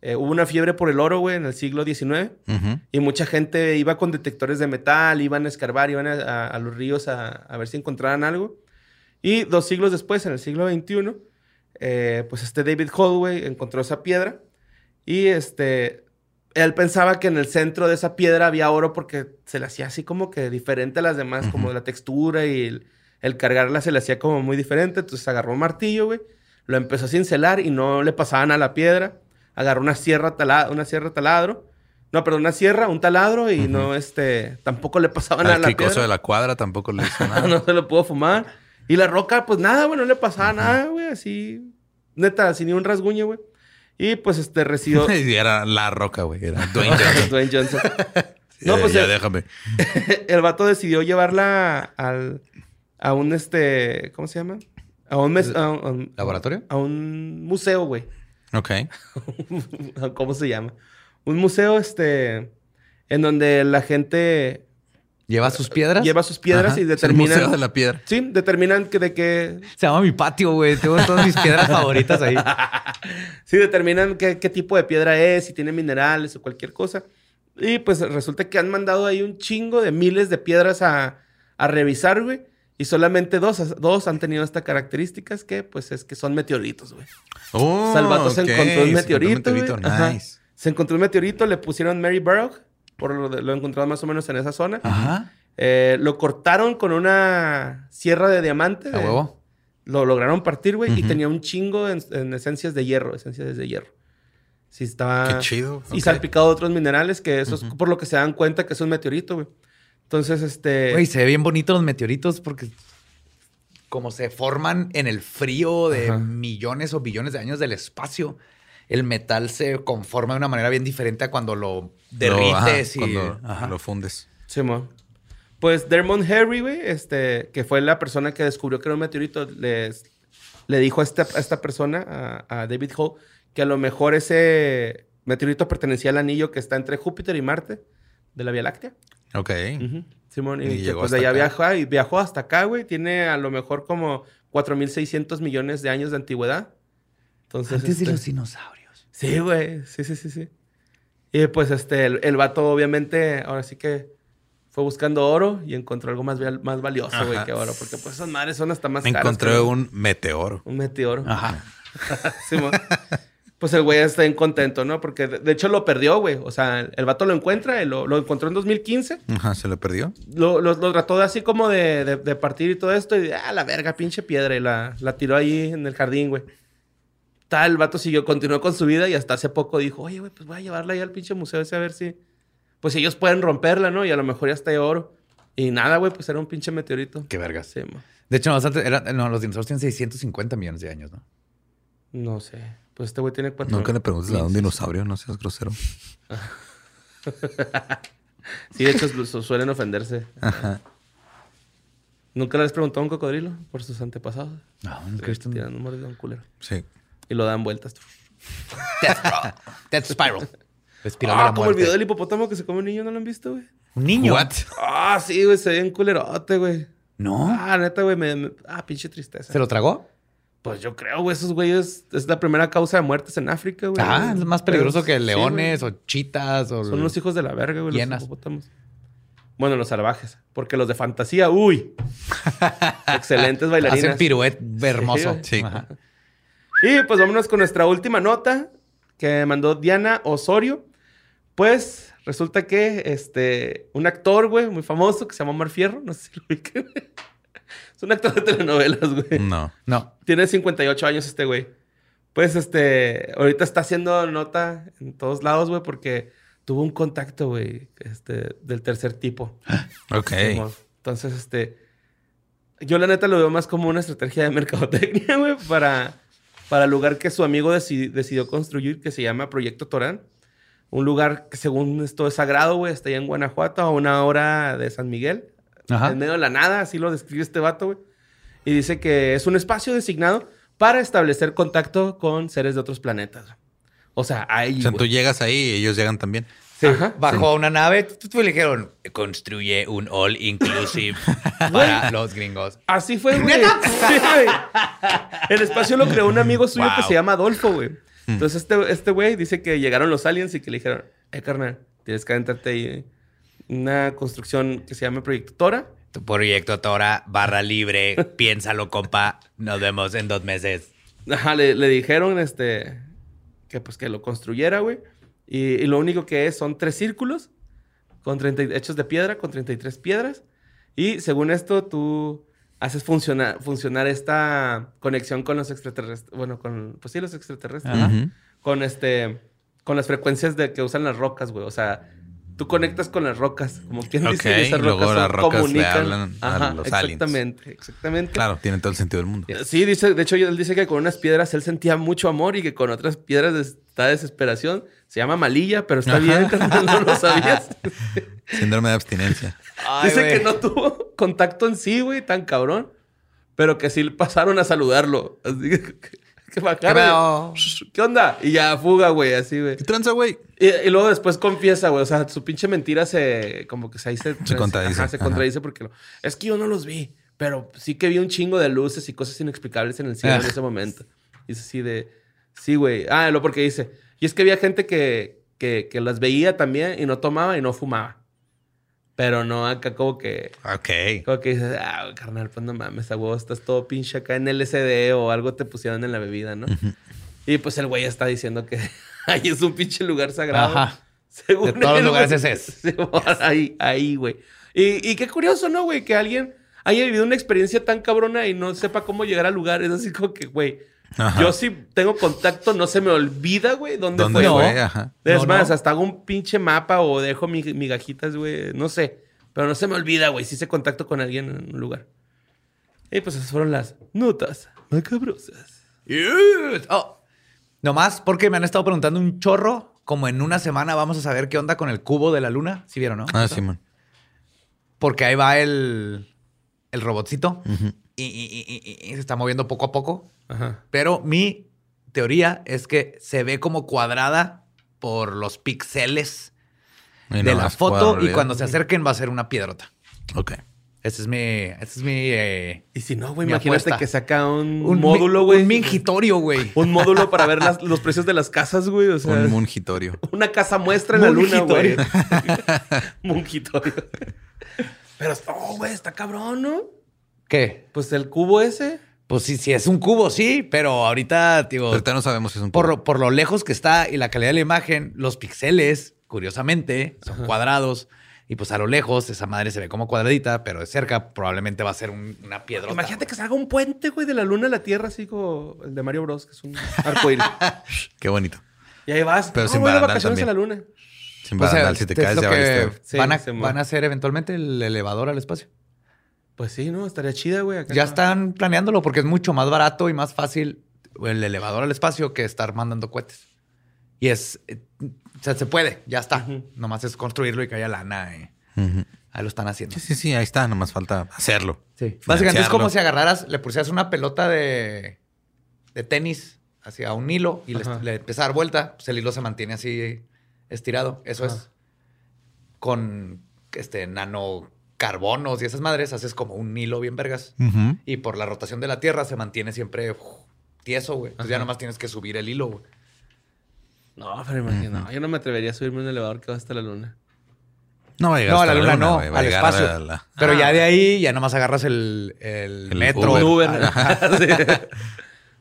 eh, hubo una fiebre por el oro, güey, en el siglo XIX. Ujú. Y mucha gente iba con detectores de metal, iban a escarbar, iban a, a- a los ríos a, a ver si encontraran algo. Y dos siglos después, en el siglo XXI, eh, pues este David Holloway encontró esa piedra. Y este, él pensaba que en el centro de esa piedra había oro porque se le hacía así como que diferente a las demás, como la textura y el, el cargarla se le hacía como muy diferente. Entonces agarró un martillo, güey, lo empezó a cincelar y no le pasaban a la piedra. Agarró una sierra, tala- una sierra taladro. No, perdón, una sierra, un taladro y no, este, tampoco le pasaban a Al la cricoso piedra. de la cuadra tampoco le hizo nada. no se lo pudo fumar. Y la roca, pues nada, güey, no le pasaba nada, güey, así, neta, sin ni un rasguño, güey. Y pues este recibió era la roca, güey. Era Dwayne Johnson. Dwayne Johnson. No, Eh, pues ya el, déjame. el vato decidió llevarla al, a un, este, ¿cómo se llama? A un, mes- a un- ¿Laboratorio? a un museo, güey. Ok. ¿Cómo se llama? Un museo, este, en donde la gente ¿Lleva sus piedras? lleva sus piedras Ajá. y el determinan... Museo de la Piedra. Sí, determinan que de qué... Se llama mi patio, güey. Tengo todas mis piedras favoritas ahí. Sí, determinan qué, qué tipo de piedra es, si tiene minerales o cualquier cosa. Y pues resulta que han mandado ahí un chingo de miles de piedras a, a revisar, güey. Y solamente dos, dos han tenido estas características que, pues, es que son meteoritos, güey. Oh, O sea, el vato se encontró un Se encontró meteorito, un meteorito. Nice. Se encontró un meteorito, le pusieron Mary Burrow, por lo, lo encontraron más o menos en esa zona. Ajá. Eh, lo cortaron con una sierra de diamante. De- huevo. Lo lograron partir, güey, y Ujú. tenía un chingo en, en esencias de hierro, esencias de hierro. Sí, estaba... Qué chido. Y ok. salpicado de otros minerales, que eso es por lo que se dan cuenta que es un meteorito, güey. Entonces, este... Güey, se ve bien bonito los meteoritos porque como se forman en el frío de Ajá. millones o billones de años del espacio, el metal se conforma de una manera bien diferente a cuando lo ajá, derrites y... cuando Ajá. lo fundes. Simón. Pues Dermot Harry, güey, este, que fue la persona que descubrió que era un meteorito, les, le dijo a esta, a esta persona, a, a David Hall, que a lo mejor ese meteorito pertenecía al anillo que está entre Júpiter y Marte de la Vía Láctea. Ok. Simón, y, Y que, pues de allá viajó, y viajó hasta acá, güey. Tiene a lo mejor como 4.600 millones de años de antigüedad. Entonces, Antes de este, los dinosaurios. Sí, güey. Sí, sí, sí, sí. Y pues este, el, el vato obviamente, ahora sí que fue buscando oro y encontró algo más, más valioso, güey, que oro. Porque pues esas madres son hasta más caras. Encontré un meteoro. un meteoro. Ajá. Simón. pues el güey está bien contento, ¿no? Porque de, de hecho lo perdió, güey. O sea, el vato lo encuentra, lo, lo encontró en 2015. Ajá, se lo perdió. Lo, lo- lo trató de así como de, de- de partir y todo esto. Y ah, la verga, pinche piedra. Y la, la tiró ahí en el jardín, güey. Tal, el vato siguió, continuó con su vida y hasta hace poco dijo, oye, güey, pues voy a llevarla ahí al pinche museo ese a ver si... Pues ellos pueden romperla, ¿no? Y a lo mejor ya está de oro. Y nada, güey, pues era un pinche meteorito. Qué vergas. Sí, mo. De hecho, no, bastante- era- no, los dinosaurios tienen 650 millones de años, ¿no? No sé. Pues este güey tiene cuatro... Nunca le preguntes a un dinosaurio, no seas grosero. Sí, de hecho su- suelen ofenderse. ¿Nunca les preguntó a un cocodrilo por sus antepasados? No, Que tiran un mordidón culero. Sí. Y lo dan vueltas. Death, Death Spiral. Espiral de Ah, la como el video del hipopótamo que se come un niño, ¿no lo han visto, güey? Un niño. What? Ah, sí, güey, se ve un culerote, güey. No. Ah, neta, güey, me, me- Ah, pinche tristeza. ¿Se lo tragó? Pues yo creo, güey, esos güeyes es la primera causa de muertes en África, güey. Ah, es más peligroso Pero- que sí, leones o chitas o Son los hijos de la verga, güey. Los hipopótamos. Bueno, los salvajes. Porque los de fantasía, uy. Excelentes bailarinas. hacen piruet hermoso. güey. Sí. Y pues vámonos con nuestra última nota que mandó Diana Osorio. Pues resulta que este, un actor, güey, muy famoso que se llama Omar Fierro, no sé si lo ubican. Es un actor de telenovelas, güey. No. No. Tiene 58 años este güey. Pues este, ahorita está haciendo nota en todos lados, güey, porque tuvo un contacto, güey, este, del tercer tipo. Ok. Entonces, este. Yo la neta lo veo más como una estrategia de mercadotecnia, güey, para, para el lugar que su amigo deci- decidió construir, que se llama Proyecto Torán. Un lugar que según esto es sagrado, güey, está allá en Guanajuato, a una hora de San Miguel. Ajá. En medio de la nada, así lo describe este vato, güey. Y dice que es un espacio designado para establecer contacto con seres de otros planetas. O sea, ahí. O sea, tú llegas ahí y ellos llegan también. Sí. Bajó a una nave tú, tú le dijeron, construye un all inclusive para los gringos. Así fue, güey. Sí, güey. El espacio lo creó un amigo suyo que se llama Adolfo, güey. Entonces este este güey dice que llegaron los aliens y que le dijeron, eh, carnal, tienes que aventarte ahí eh, una construcción que se llama Proyecto Tora. Tu proyecto Tora, barra libre, piénsalo, compa. Nos vemos en dos meses. Ajá, le, le dijeron este que pues que lo construyera, güey. Y, y lo único que es son tres círculos con 30, y- hechos de piedra, con 33 piedras. Y según esto, tú haces funcionar, funcionar esta conexión con los extraterrestres. Bueno, con, pues sí, los extraterrestres. Con este, con las frecuencias de que usan las rocas, güey. O sea, tú conectas con las rocas, como quien dice, esas y luego rocas las son- rocas le comunican. hablan a Ajá, los aliens. exactamente, exactamente. Claro, tiene todo el sentido del mundo. Sí, dice, de hecho, él dice que con unas piedras él sentía mucho amor y que con otras piedras está desesperación. Se llama malilla, pero está Ajá. bien, no lo sabías. Síndrome de abstinencia. dice que no tuvo contacto en sí, güey, tan cabrón, pero que sí pasaron a saludarlo. Así que, bajaron. pedo? y, ¿Qué onda? Y ya fuga, güey, así, güey. ¿Qué tranza, güey? Y, y luego después confiesa, güey. O sea, su pinche mentira se... Como que se, ahí se... Se contradice. Ajá, se Ajá. contradice porque... lo- es que yo no los vi. Pero sí que vi un chingo de luces y cosas inexplicables en el cielo en Ah. ese momento. Dice así de... Sí, güey. Ah, lo porque dice... Y es que había gente que, que, que las veía también y no tomaba y no fumaba. Pero no acá como que... Ok. Como que dices, ah, carnal, pues no mames, a huevo, estás todo pinche acá en LSD o algo te pusieron en la bebida, ¿no? Y pues el güey está diciendo que ahí es un pinche lugar sagrado. Ajá. Según De todos él, los lugares güey. ese es. Ahí, ahí, güey. Y, y qué curioso, ¿no, güey? Que alguien haya vivido una experiencia tan cabrona y no sepa cómo llegar al lugar. Es así como que, güey, Ajá. yo sí tengo contacto, no se me olvida, güey, dónde, ¿Dónde fue. fue? güey. Ajá. Es No, más, no. hasta hago un pinche mapa o dejo mi- migajitas, güey. No sé. Pero no se me olvida, güey. Si hice contacto con alguien en un lugar. Y pues esas fueron las notas macabrosas. Oh, nomás porque me han estado preguntando un chorro. Como en una semana vamos a saber qué onda con el cubo de la luna. ¿Sí vieron, no? Ah, sí, man. Porque ahí va el, el robotcito y, y- y- y- y se está moviendo poco a poco. Ajá. Pero mi teoría es que se ve como cuadrada por los píxeles de la foto y cuando se acerquen va a ser una piedrota. Ok. Ese es mi... Ese es mi... eh, Y si no, güey, imagínate apuesta. que saca un, un módulo, güey. Un mingitorio, güey. Un módulo para ver las- los precios de las casas, güey. O sea, Un mungitorio. una casa muestra en la luna, güey. Mungitorio. Pero, oh, güey, está cabrón, ¿no? ¿Qué? Pues el cubo ese. Pues sí, sí, es un cubo, sí, pero ahorita, digo, Ahorita no sabemos si es un por, cubo. lo- por lo lejos que está y la calidad de la imagen, los píxeles, curiosamente, son cuadrados. Y pues a lo lejos, esa madre se ve como cuadradita, pero de cerca probablemente va a ser un- una piedra. Imagínate que salga un puente, güey, de la luna a la tierra, así como el de Mario Bros, que es un arcoíris. Qué bonito. y ahí vas. Pero sin voy de barandal vacaciones a la también. luna. Sin O sea, barandal, si te es caes ya que. Sí, van, a, se van a hacer eventualmente el elevador al espacio. Pues sí, ¿no? Estaría chida, güey. acá. Ya están planeándolo porque es mucho más barato y más fácil el elevador al espacio que estar mandando cohetes. Y es, eh, o sea, se puede, ya está. Nomás es construirlo y que haya lana. Ujú. ahí lo están haciendo. Sí, sí, sí, ahí está. Nomás falta hacerlo. Sí. Básicamente es como si agarraras, le pusieras una pelota de, de tenis hacia un hilo y le, le empieza a dar vuelta, pues el hilo se mantiene así estirado. Eso Ajá. es. Con este nanocarbonos y esas madres, haces como un hilo bien vergas. Y por la rotación de la Tierra se mantiene siempre uf, tieso, güey. Entonces ya nomás tienes que subir el hilo, güey. No, pero imagino. no, yo no me atrevería a subirme a un elevador que va hasta la luna. No va a llegar No, a la luna no, al espacio. la- Pero Ah. ya de ahí ya nomás agarras el, el, El metro. Uber. Un Uber. Ajá. Sí.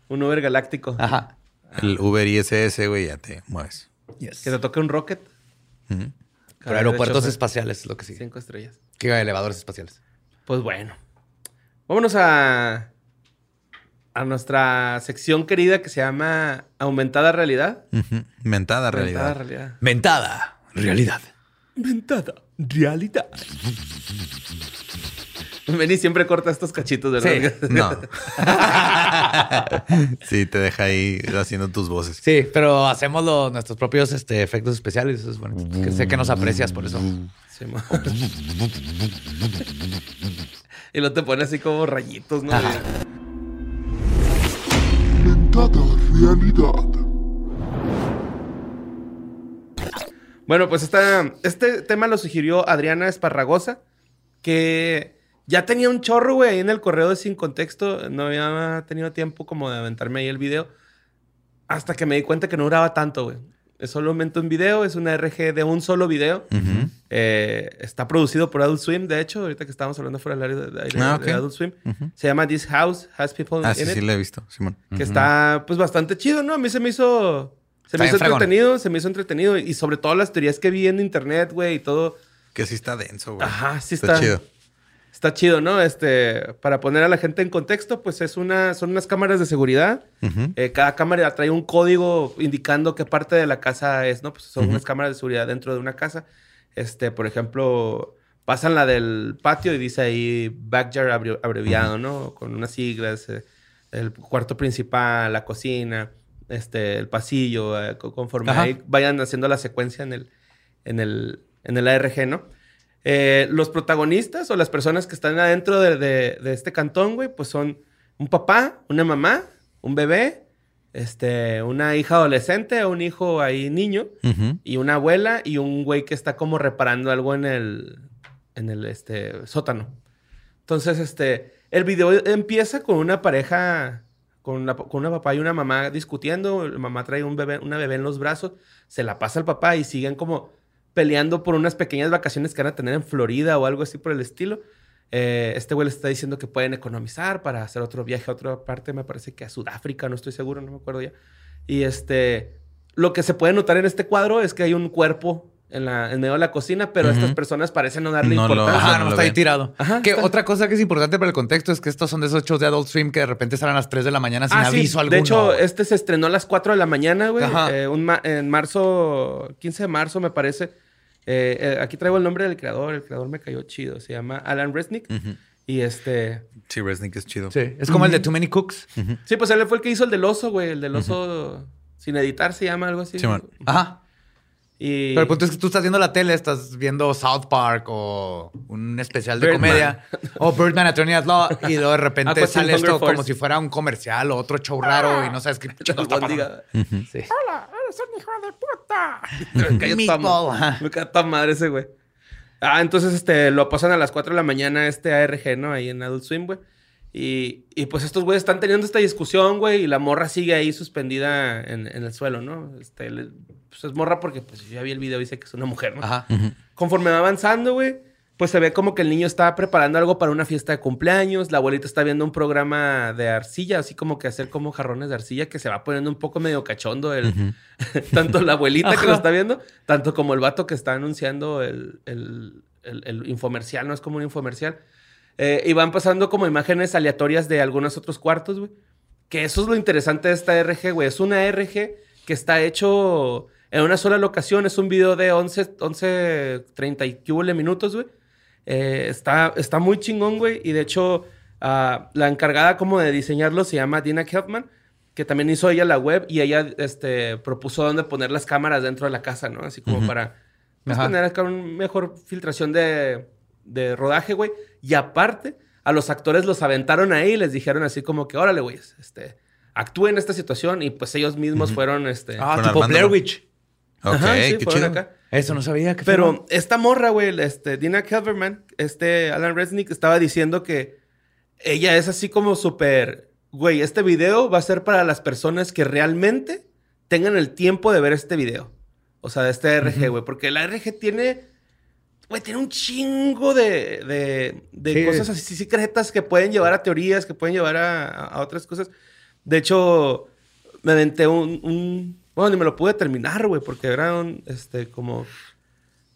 un Uber galáctico. Ajá. el Uber ISS, güey, ya te mueves. Que te toque un rocket. Ujú. Pero aeropuertos espaciales es lo que sigue. Cinco estrellas. Que elevadores espaciales. Pues bueno. Vámonos a. A nuestra sección querida que se llama Aumentada Realidad. Ujú. Mentada realidad. Aumentada realidad. Mentada. Realidad. Aumentada realidad. Vení siempre corta estos cachitos, ¿verdad? Sí. No. sí, te deja ahí haciendo tus voces. Sí, pero hacemos nuestros propios este, efectos especiales. Eso es bueno. Que sé que nos aprecias por eso. Sí, y lo te pone así como rayitos, ¿no? Ajá. Mentada realidad. Bueno, pues esta, este tema lo sugirió Adriana Esparragosa, que ya tenía un chorro, güey, ahí en el correo de Sin Contexto. No había tenido tiempo como de aventarme ahí el video. Hasta que me di cuenta que no duraba tanto, güey. Es solamente un video, es una RG de un solo video. Ujú. Eh, está producido por Adult Swim, de hecho, ahorita que estábamos hablando fuera del área de, de- Ah, de ok. Adult Swim. Ujú. Se llama This House Has People Ah, in sí, It sí, lo he visto, Simón. que está pues bastante chido, ¿no? A mí se me hizo se me Está hizo fregón. entretenido, se me hizo entretenido y sobre todo las teorías que vi en internet, güey, y todo. Que sí está denso, güey. Ajá, sí Está está. chido. Está chido, ¿no? Este, para poner a la gente en contexto, pues es una son unas cámaras de seguridad. Eh, cada cámara trae un código indicando qué parte de la casa es, ¿no? Pues son unas cámaras de seguridad dentro de una casa. Este, por ejemplo, pasan la del patio y dice ahí backyard abre- abreviado, ¿no? Con unas siglas, eh, el cuarto principal, la cocina, este, el pasillo, eh, co- conforme ahí vayan haciendo la secuencia en el, en el, en el ARG, ¿no? Eh, los protagonistas o las personas que están adentro de, de- de este cantón, güey, pues son un papá, una mamá, un bebé, este, una hija adolescente, un hijo ahí niño, y una abuela y un güey que está como reparando algo en el, en el este, sótano. Entonces, este, el video empieza con una pareja, con una, con una papá y una mamá discutiendo. La mamá trae un bebé, una bebé en los brazos, se la pasa al papá y siguen como peleando por unas pequeñas vacaciones que van a tener en Florida o algo así por el estilo. Eh, este güey le está diciendo que pueden economizar para hacer otro viaje a otra parte, me parece que a Sudáfrica, no estoy seguro, no me acuerdo ya. Y este, lo que se puede notar en este cuadro es que hay un cuerpo en, la, en medio de la cocina, pero estas personas parecen no darle No lo- importancia. Ajá, no está ahí tirado. Ajá, que está- otra cosa que es importante para el contexto es que estos son de esos shows de Adult Swim que de repente salen a las 3 de la mañana sin Ah, sí. aviso alguno. De hecho, este se estrenó a las 4 de la mañana, güey. Ajá. Eh, un ma- en marzo, 15 de marzo, me parece. Eh, eh, aquí traigo el nombre del creador. El creador me cayó chido. Se llama Alan Resnick. Y este... Sí, Resnick es chido. Sí, es como el de Too Many Cooks. Sí, pues él fue el que hizo el del oso, güey. El del oso sin editar se llama algo así. Simón. Ajá. Y... Pero el punto es que tú estás viendo la tele, estás viendo South Park o un especial de Birdman. comedia o Birdman Attorney at Law y luego de repente Aqua Teen sale Hunger esto Force. como si fuera un comercial o otro show raro y no sabes qué chingados está pasando. Sí. Ma- ajá. Me cae toda madre ese, güey. Ah, entonces este, lo pasan a las 4 de la mañana este ARG, ¿no? Ahí en Adult Swim, güey. Y, y pues estos güeyes están teniendo esta discusión, güey, y la morra sigue ahí suspendida en, en el suelo, ¿no? Este, le- pues es morra porque pues yo ya vi el video y sé que es una mujer, ¿no? Ajá. Conforme va avanzando, güey, pues se ve como que el niño está preparando algo para una fiesta de cumpleaños. La abuelita está viendo un programa de arcilla, así como que hacer como jarrones de arcilla, que se va poniendo un poco medio cachondo. El, tanto la abuelita que lo está viendo, tanto como el vato que está anunciando el, el- el- el infomercial, no es como un infomercial. Eh, y van pasando como imágenes aleatorias de algunos otros cuartos, güey. Que eso es lo interesante de esta RG, güey. Es una RG que está hecho en una sola locación. Es un video de 11, 11 30 y minutos, güey. Eh, está, está muy chingón, güey. Y de hecho, ah, la encargada como de diseñarlo se llama Dina Keltman, que también hizo ella la web y ella este, propuso dónde poner las cámaras dentro de la casa, ¿no? Así como para pues, tener acá una mejor filtración de, de rodaje, güey. Y aparte, a los actores los aventaron ahí y les dijeron así como que, órale, güey, este, actúen en esta situación. Y pues ellos mismos fueron, este... Ah, tipo. Blair Witch. Ok, Ajá, sí, qué chido. acá. Eso no sabía. que Pero esta morra, güey, este, Dina Kelverman, este Alan Resnick estaba diciendo que ella es así como súper güey, este video va a ser para las personas que realmente tengan el tiempo de ver este video. O sea, de este RG, güey. Porque la RG tiene, güey, tiene un chingo de, de, de Sí. cosas así secretas que pueden llevar a teorías, que pueden llevar a, a otras cosas. De hecho, me aventé un, un- bueno, ni me lo pude terminar, güey, porque era un, este, como,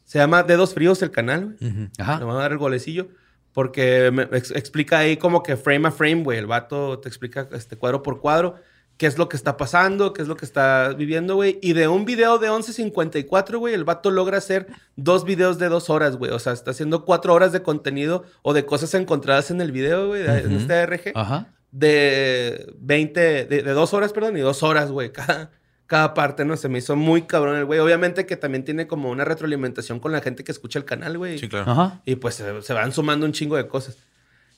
se llama Dedos Fríos el canal, güey. Ajá. Le van a dar el golecillo. Porque me ex- explica ahí como que frame a frame, güey. El vato te explica este cuadro por cuadro qué es lo que está pasando, qué es lo que está viviendo, güey. Y de un video de 11.54, güey, el vato logra hacer dos videos de dos horas, güey. O sea, está haciendo cuatro horas de contenido o de cosas encontradas en el video, güey, en este RG. Ajá. De 20, de, de dos horas, perdón, y dos horas, güey, cada, cada parte, ¿no? Se me hizo muy cabrón el güey. Obviamente que también tiene como una retroalimentación con la gente que escucha el canal, güey. Sí, claro. Ajá. Y pues se, se van sumando un chingo de cosas.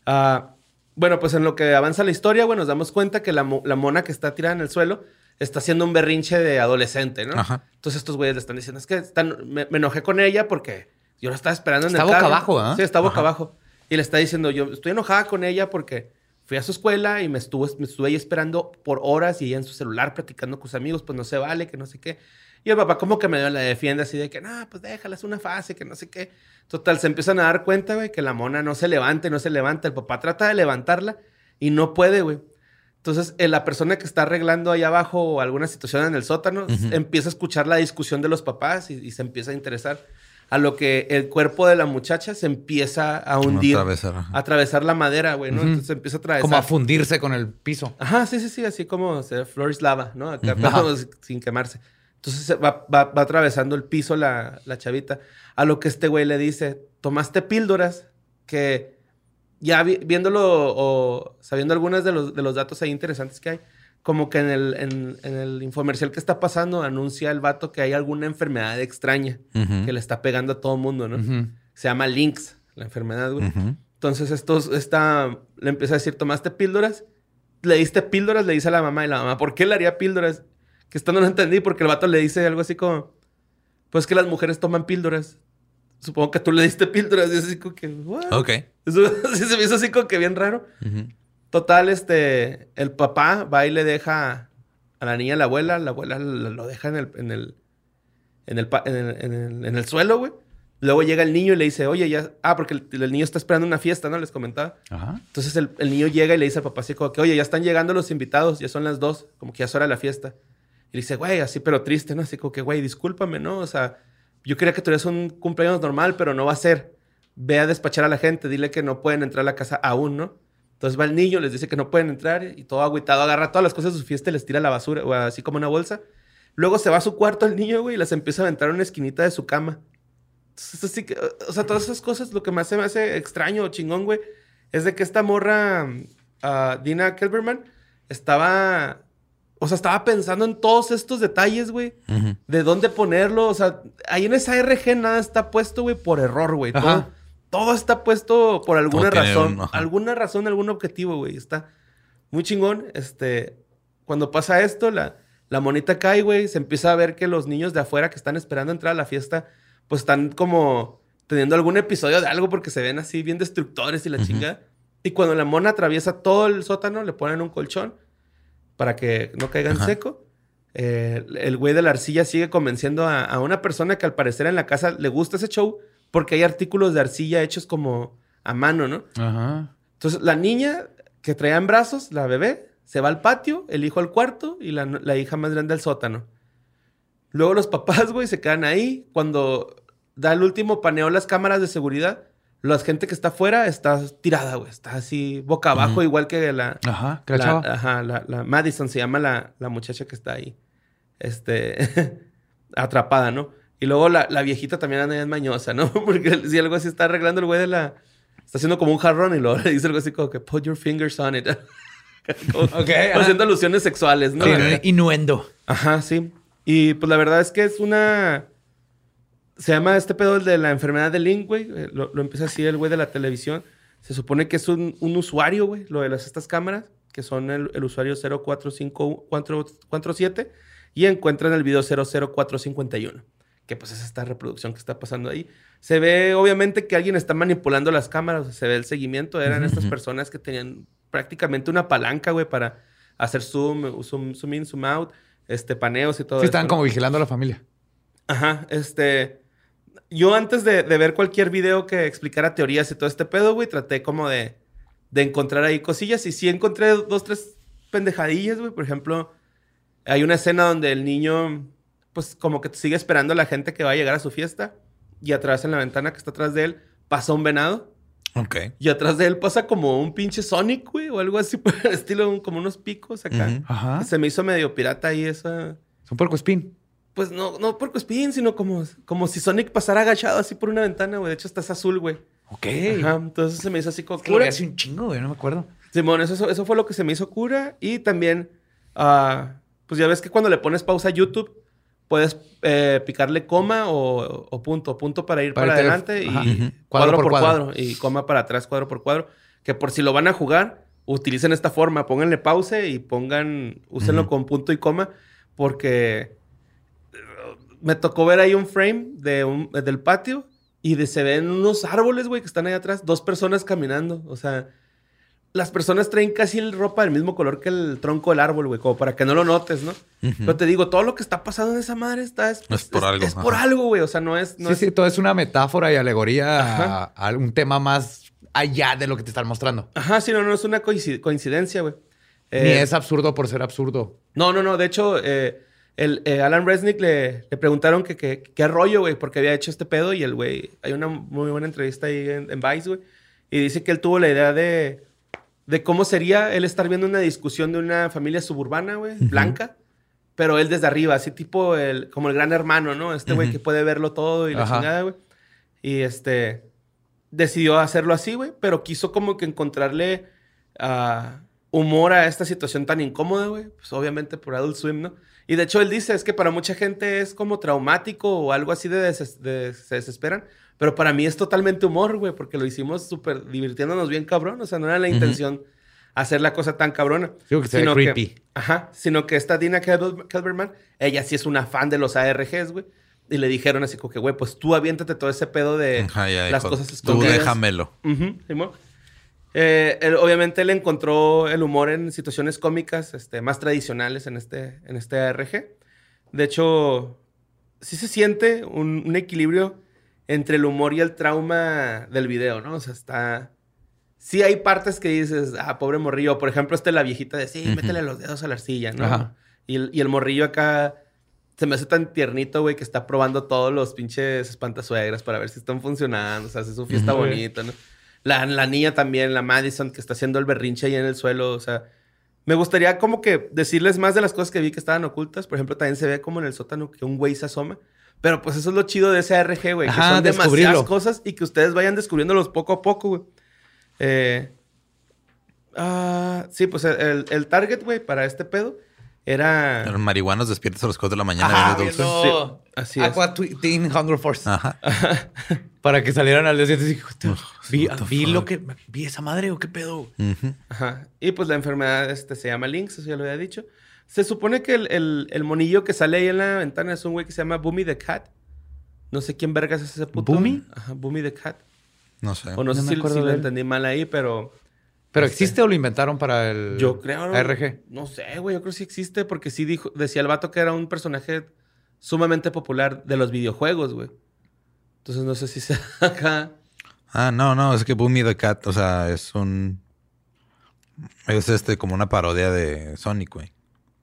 Ah, bueno, pues en lo que avanza la historia, güey, nos damos cuenta que la, la mona que está tirada en el suelo está haciendo un berrinche de adolescente, ¿no? Ajá. Entonces estos güeyes le están diciendo, es que están- me, me enojé con ella porque yo la estaba esperando en Está el boca carro. abajo, ¿ah? Sí, está boca abajo. Y le está diciendo, yo estoy enojada con ella porque fui a su escuela y me estuve, me estuve ahí esperando por horas y ella en su celular platicando con sus amigos, pues no se vale, que no sé qué. Y el papá como que medio la defiende así de que, no, pues déjala, es una fase, que no sé qué. Total, se empiezan a dar cuenta, güey, que la mona no se levante, no se levanta. El papá trata de levantarla y no puede, güey. Entonces, eh, la persona que está arreglando ahí abajo alguna situación en el sótano empieza a escuchar la discusión de los papás y, y se empieza a interesar. A lo que el cuerpo de la muchacha se empieza a hundir, atravesar, a atravesar la madera, güey, ¿no? Entonces empieza a atravesar. Como a fundirse con el piso. Ajá, sí, sí, sí, así como se Floris lava, ¿no? Acá, pero sin quemarse. Entonces va, va- va atravesando el piso la, la chavita. A lo que este güey le dice, tomaste píldoras que ya vi- viéndolo o sabiendo algunos de los, de los datos ahí interesantes que hay, como que en el, en, en el infomercial que está pasando anuncia el vato que hay alguna enfermedad extraña Ujú. que le está pegando a todo el mundo, ¿no? Ujú. Se llama Lynx, la enfermedad, güey. Ujú. Entonces, estos, esta, le empieza a decir, ¿tomaste píldoras? ¿Le diste píldoras? Le dice a la mamá y la mamá, ¿por qué le haría píldoras? Que esto no lo entendí porque el vato le dice algo así como, pues que las mujeres toman píldoras. Supongo que tú le diste píldoras. Y es así como que, ¿what? Ok. Eso se me hizo así como que bien raro. Total, este, el papá va y le deja a la niña a la abuela, la abuela lo deja en el, en el, en el, en el, en el- en el suelo, güey. Luego llega el niño y le dice, oye, ya, ah, porque el, el niño está esperando una fiesta, ¿no? Les comentaba. Ajá. Entonces el, el niño llega y le dice al papá así como que, oye, ya están llegando los invitados, ya son las dos, como que ya es hora de la fiesta. Y le dice, güey, así pero triste, ¿no? Así como que, güey, discúlpame, ¿no? O sea, yo quería que tuvieras un cumpleaños normal, pero no va a ser. Ve a despachar a la gente, dile que no pueden entrar a la casa aún, ¿no? Entonces va el niño, les dice que no pueden entrar y todo agüitado agarra todas las cosas de su fiesta y les tira a la basura, o así como una bolsa. Luego se va a su cuarto el niño, güey, y las empieza a aventar a una esquinita de su cama. Entonces, así que, o sea, todas esas cosas, lo que más se me hace extraño o chingón, güey, es de que esta morra, ah, Dina Kelberman, estaba, o sea, estaba pensando en todos estos detalles, güey, de dónde ponerlo, o sea, ahí en esa RG nada está puesto, güey, por error, güey. Todo. Todo está puesto por alguna razón, un- alguna razón, algún objetivo, güey. Está muy chingón. Este, cuando pasa esto, la, la monita cae, güey, se empieza a ver que los niños de afuera que están esperando entrar a la fiesta, pues están como teniendo algún episodio de algo porque se ven así bien destructores y la chingada. Y cuando la mona atraviesa todo el sótano, le ponen un colchón para que no caiga en Ajá. seco. Eh, el güey de la arcilla sigue convenciendo a, a una persona que al parecer en la casa le gusta ese show porque hay artículos de arcilla hechos como a mano, ¿no? Ajá. Entonces la niña que traía en brazos, la bebé, se va al patio, el hijo al cuarto y la, la hija más grande al sótano. Luego los papás, güey, se quedan ahí. Cuando da el último paneo las cámaras de seguridad, la gente que está afuera está tirada, güey. Está así boca abajo, igual que la, Ajá. ¿Qué la? Ajá, la, la Madison se llama la, la muchacha que está ahí. Este. atrapada, ¿no? Y luego la, la viejita también anda bien mañosa, ¿no? Porque si algo así está arreglando el güey de la. Está haciendo como un jarrón y luego le dice algo así como que put your fingers on it. Como- Ok, ajá. haciendo alusiones sexuales, ¿no? Sí, Innuendo. Ajá, sí. Y pues la verdad es que es una. Se llama este pedo el de la enfermedad de Link, güey. Eh, Lo, lo empieza así el güey de la televisión. Se supone que es un, un usuario, güey, lo de las, estas cámaras, que son el, el usuario 045447 y encuentran el video 00451, que pues es esta reproducción que está pasando ahí. Se ve obviamente que alguien está manipulando las cámaras, se ve el seguimiento, eran estas personas que tenían prácticamente una palanca, güey, para hacer zoom, zoom, zoom in, zoom out, este, paneos y todo Sí, estaban como vigilando a la familia. Ajá, este. Yo antes de, de ver cualquier video que explicara teorías y todo este pedo, güey, traté como de, de encontrar ahí cosillas. Y sí encontré dos, tres pendejadillas, güey. Por ejemplo, hay una escena donde el niño, pues como que sigue esperando a la gente que va a llegar a su fiesta. Y atrás en la ventana que está atrás de él pasa un venado. Ok. Y atrás de él pasa como un pinche Sonic, güey, o algo así por el estilo, un- como unos picos acá. Ajá. Se me hizo medio pirata ahí esa. Es un puerco espín. Pues no, no por spin, sino como, como si Sonic pasara agachado así por una ventana, güey. De hecho, está es azul, güey. Ok. Ajá. Entonces se me hizo así como Que lo cura. hace un chingo, güey. No me acuerdo. Simón, eso, eso, eso fue lo que se me hizo cura. Y también, ah, pues ya ves que cuando le pones pausa a YouTube, puedes eh, picarle coma o, o punto, punto para ir Para para, adelante y ajá. Cuadro, por cuadro. cuadro. y coma para atrás, cuadro por cuadro. Que por si lo van a jugar, utilicen esta forma. Pónganle pause y pongan, úsenlo con punto y coma porque eh, me tocó ver ahí un frame de un- del patio y de, se ven unos árboles, güey, que están ahí atrás, dos personas caminando. O sea, las personas traen casi el ropa del mismo color que el tronco del árbol, güey, como para que no lo notes, ¿no? Ujú. Pero te digo, todo lo que está pasando en esa madre está... Es, Es por algo, Es por algo, güey. O sea, no es... No sí, es- sí, todo es una metáfora y alegoría a, un tema más allá de lo que te están mostrando. Ajá, sí, no, no es una coinci- coincidencia, güey. Ni Eh, es absurdo por ser absurdo. No, no, no. De hecho, eh, el, eh, Alan Resnick le, le preguntaron que que- qué rollo, güey, porque había hecho este pedo y el güey... Hay una muy buena entrevista ahí en, en Vice, güey. Y dice que él tuvo la idea de, de cómo sería él estar viendo una discusión de una familia suburbana, güey, blanca. Pero él desde arriba, así tipo el, como el gran hermano, ¿no? Este güey que puede verlo todo y la Ajá. chingada, güey. Y este... Decidió hacerlo así, güey, pero quiso como que encontrarle ah, humor a esta situación tan incómoda, güey. Pues obviamente por Adult Swim, ¿no? Y de hecho él dice, es que para mucha gente es como traumático o algo así de, de- se desesperan. Pero para mí es totalmente humor, güey, porque lo hicimos súper divirtiéndonos bien cabrón. O sea, no era la intención hacer la cosa tan cabrona. Digo que Sino creepy. ajá, sino que esta Dina Kelber- Kelberman, ella sí es una fan de los ARGs, güey. Y le dijeron así como que, güey, pues tú aviéntate todo ese pedo de Ajá, ya las cosas Tú escondidas. déjamelo. Simón. Eh, él- obviamente él encontró el humor en situaciones cómicas este, más tradicionales en este, en este ARG. De hecho, sí se siente un, un equilibrio entre el humor y el trauma del video, ¿no? O sea, está... Sí hay partes que dices, ah, pobre morrillo. Por ejemplo, este la viejita de, sí, métele los dedos a la arcilla, ¿no? Ajá. Y el, y el morrillo acá se me hace tan tiernito, güey, que está probando todos los pinches espantasuegras para ver si están funcionando. O sea, hace su fiesta bonita, ¿no? La, la niña también, la Madison, que está haciendo el berrinche ahí en el suelo. O sea, me gustaría como que decirles más de las cosas que vi que estaban ocultas. Por ejemplo, también se ve como en el sótano que un güey se asoma. Pero pues eso es lo chido de ese ARG, güey. Que son demasiadas cosas y que ustedes vayan descubriéndolos poco a poco, güey. Eh, ah, sí, pues el, el target, güey, para este pedo era... Los marihuanos despiertos a las 4 de la mañana Ajá, Swim. viendo Sí, así es. Aqua Teen Hunger Force. Ajá. Para que salieran al día siguiente. y dije, "Hostia, Vi, vi lo fuck?" que... Vi esa madre o qué pedo. Ujú. Ajá. Y pues la enfermedad este, se llama Lynx, eso ya lo había dicho. Se supone que el, el- el monillo que sale ahí en la ventana es un güey que se llama Boomy the Cat. No sé quién vergas es ese puto. ¿Boomy? Ajá, Boomy the Cat. No sé. O no, No sé me si, acuerdo si de lo entendí mal ahí, pero ¿Pero Este. existe o lo inventaron para el yo creo... ¿no? ARG? No sé, güey, yo creo que sí existe porque sí dijo, decía el vato que era un personaje sumamente popular de los videojuegos, güey. Entonces no sé si sea acá... Ah, no, no, es que Boomy the Cat, o sea, es un. Es este como una parodia de Sonic, güey.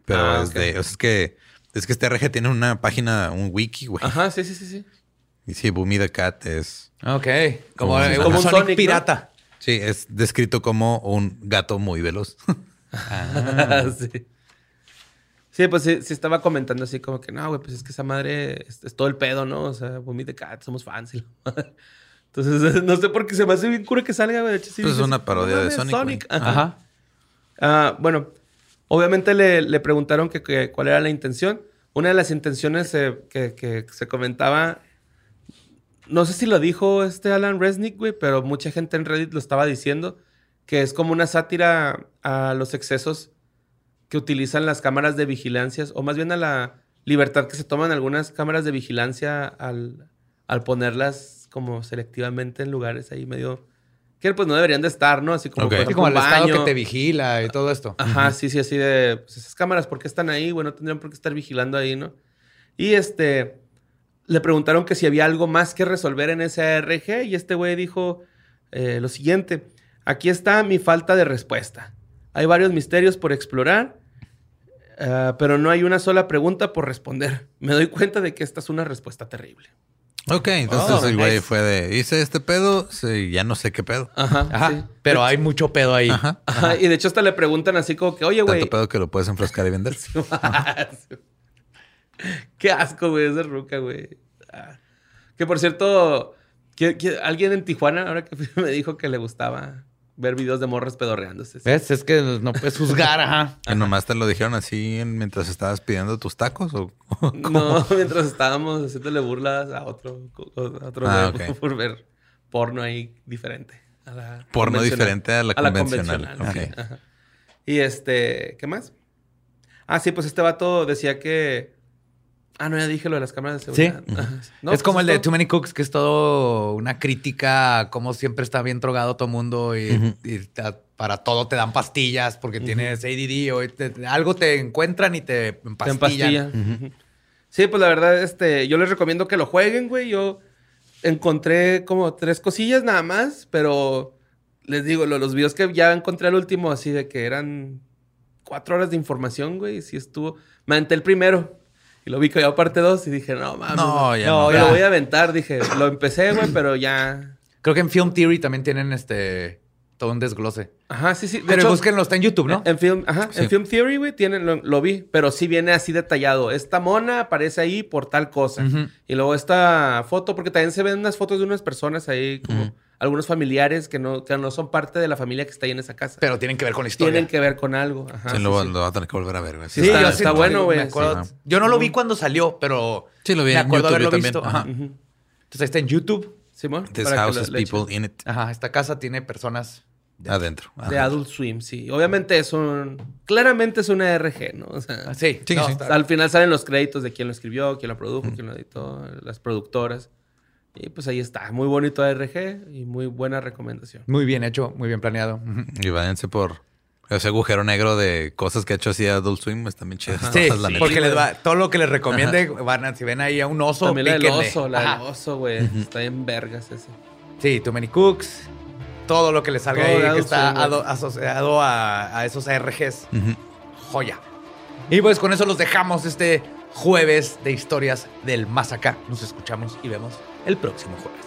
Pero Ah, es ok. de. Es que. Es que este RG tiene una página, un wiki, güey. Ajá, sí, sí, sí, sí. Y sí, Boomy the Cat es. Ok. Como, Como- como un Sonic, Sonic, ¿no? pirata. Sí, es descrito como un gato muy veloz. sí. Sí, pues sí, sí estaba comentando así como que, no, güey, pues es que esa madre es, es todo el pedo, ¿no? O sea, Boomy the Cat, somos fans. y la madre. Entonces, no sé por qué se me hace bien cura que salga, güey. De hecho, sí Pues es una parodia "No de Sonic, güey". Ajá. Ajá. Ah, bueno, obviamente le, le preguntaron que, que cuál era la intención. Una de las intenciones eh, que, que se comentaba, no sé si lo dijo este Alan Resnick, güey, pero mucha gente en Reddit lo estaba diciendo, que es como una sátira a los excesos que utilizan las cámaras de vigilancia, o más bien a la libertad que se toman algunas cámaras de vigilancia al, al ponerlas como selectivamente en lugares ahí medio... que pues no deberían de estar, ¿no? Así como, Ok. por Sí, ejemplo, como el estado que te vigila y todo esto. Ajá, sí, sí, así de. Pues esas cámaras, ¿por qué están ahí, güey? No tendrían por qué estar vigilando ahí, ¿no? Y este. Le preguntaron que si había algo más que resolver en ese ARG y este güey dijo eh, lo siguiente. Aquí está mi falta de respuesta. Hay varios misterios por explorar, ah, pero no hay una sola pregunta por responder. Me doy cuenta de que esta es una respuesta terrible. Ok, entonces Oh, el güey nice. fue de, hice este pedo, sí, ya no sé qué pedo. Ajá, Ajá. sí. Pero hay mucho pedo ahí. Ajá. Ajá, y de hecho hasta le preguntan así como que, oye, güey. Tanto pedo que lo puedes enfrascar y vender. Qué asco, güey, esa ruca, güey. Ah. Que por cierto, que, que alguien en Tijuana, ahora que fui, me dijo que le gustaba ver videos de morras pedorreándose. ¿Ves? Es que no puedes juzgar, ajá. ¿Que nomás te lo dijeron así en- mientras estabas pidiendo tus tacos? ¿O cómo? No, mientras estábamos haciéndole burlas a otro, a otro Ah, por ver porno ahí diferente. a la Porno convencional. diferente a la convencional. convencional, Ok. sí, ajá. Y este, ¿qué más? Ah, sí, pues este vato decía que. Ah, no, ya dije lo de las cámaras de Sí. seguridad. No, es pues como el de. Too Many Cooks, que es todo una crítica a cómo siempre está bien drogado todo mundo y, y te- para todo te dan pastillas porque tienes ADD o te- algo te encuentran y te Te empastillan. Sí, pues la verdad, este, yo les recomiendo que lo jueguen, güey. Yo encontré como tres cosillas nada más, pero les digo, lo- los videos que ya encontré al último, así de que eran cuatro horas de información, güey. Sí estuvo. Me aventé el primero y lo vi que había parte dos y dije, no mames. No, ya No, no. Ya. lo voy a aventar, dije. Lo empecé, güey, pero ya. Creo que en Film Theory también tienen este todo un desglose. Ajá, sí, sí. De Pero hecho, búsquenlo, está en YouTube, ¿no? En Film, ajá, Sí. en Film Theory, güey, tienen, lo, lo vi, pero sí viene así detallado. Esta mona aparece ahí por tal cosa. Y luego esta foto, porque también se ven unas fotos de unas personas ahí, como. Algunos familiares que no, que no son parte de la familia que está ahí en esa casa. Pero tienen que ver con la historia. Tienen que ver con algo. Ajá, Sí, sí, lo, sí. lo va a tener que volver a ver, güey. Sí, está- está bueno, güey. Yo no lo vi cuando salió, pero Sí, lo vi me en acuerdo YouTube haberlo también. visto. Ajá. Entonces ahí está en YouTube. Simón, This house has echen. people in it. Ajá, esta casa tiene personas. Adentro. De. Adult Swim, sí. Obviamente es un... Claramente es una RG, ¿no? O sea, Sí, Sí, no, sí. Al final salen los créditos de quién lo escribió, quién lo produjo, quién lo editó, las productoras. Y pues ahí está. Muy bonito ARG y muy buena recomendación. Muy bien hecho, muy bien planeado. Y váyanse por ese agujero negro de cosas que ha hecho así Adult Swim. Están bien chidas. Sí, todas, la neta. porque les va, todo lo que les recomiende, van a- si ven ahí a un oso, También la del píquenle. oso, la Ajá. del oso, güey. Está en vergas ese. Sí, Too Many Cooks, todo lo que les salga Todo ahí que está Swim, güey. ado- asociado a, a esos ARGs. Joya. Y pues con eso los dejamos este jueves de historias del más acá. Nos escuchamos y vemos el próximo jueves.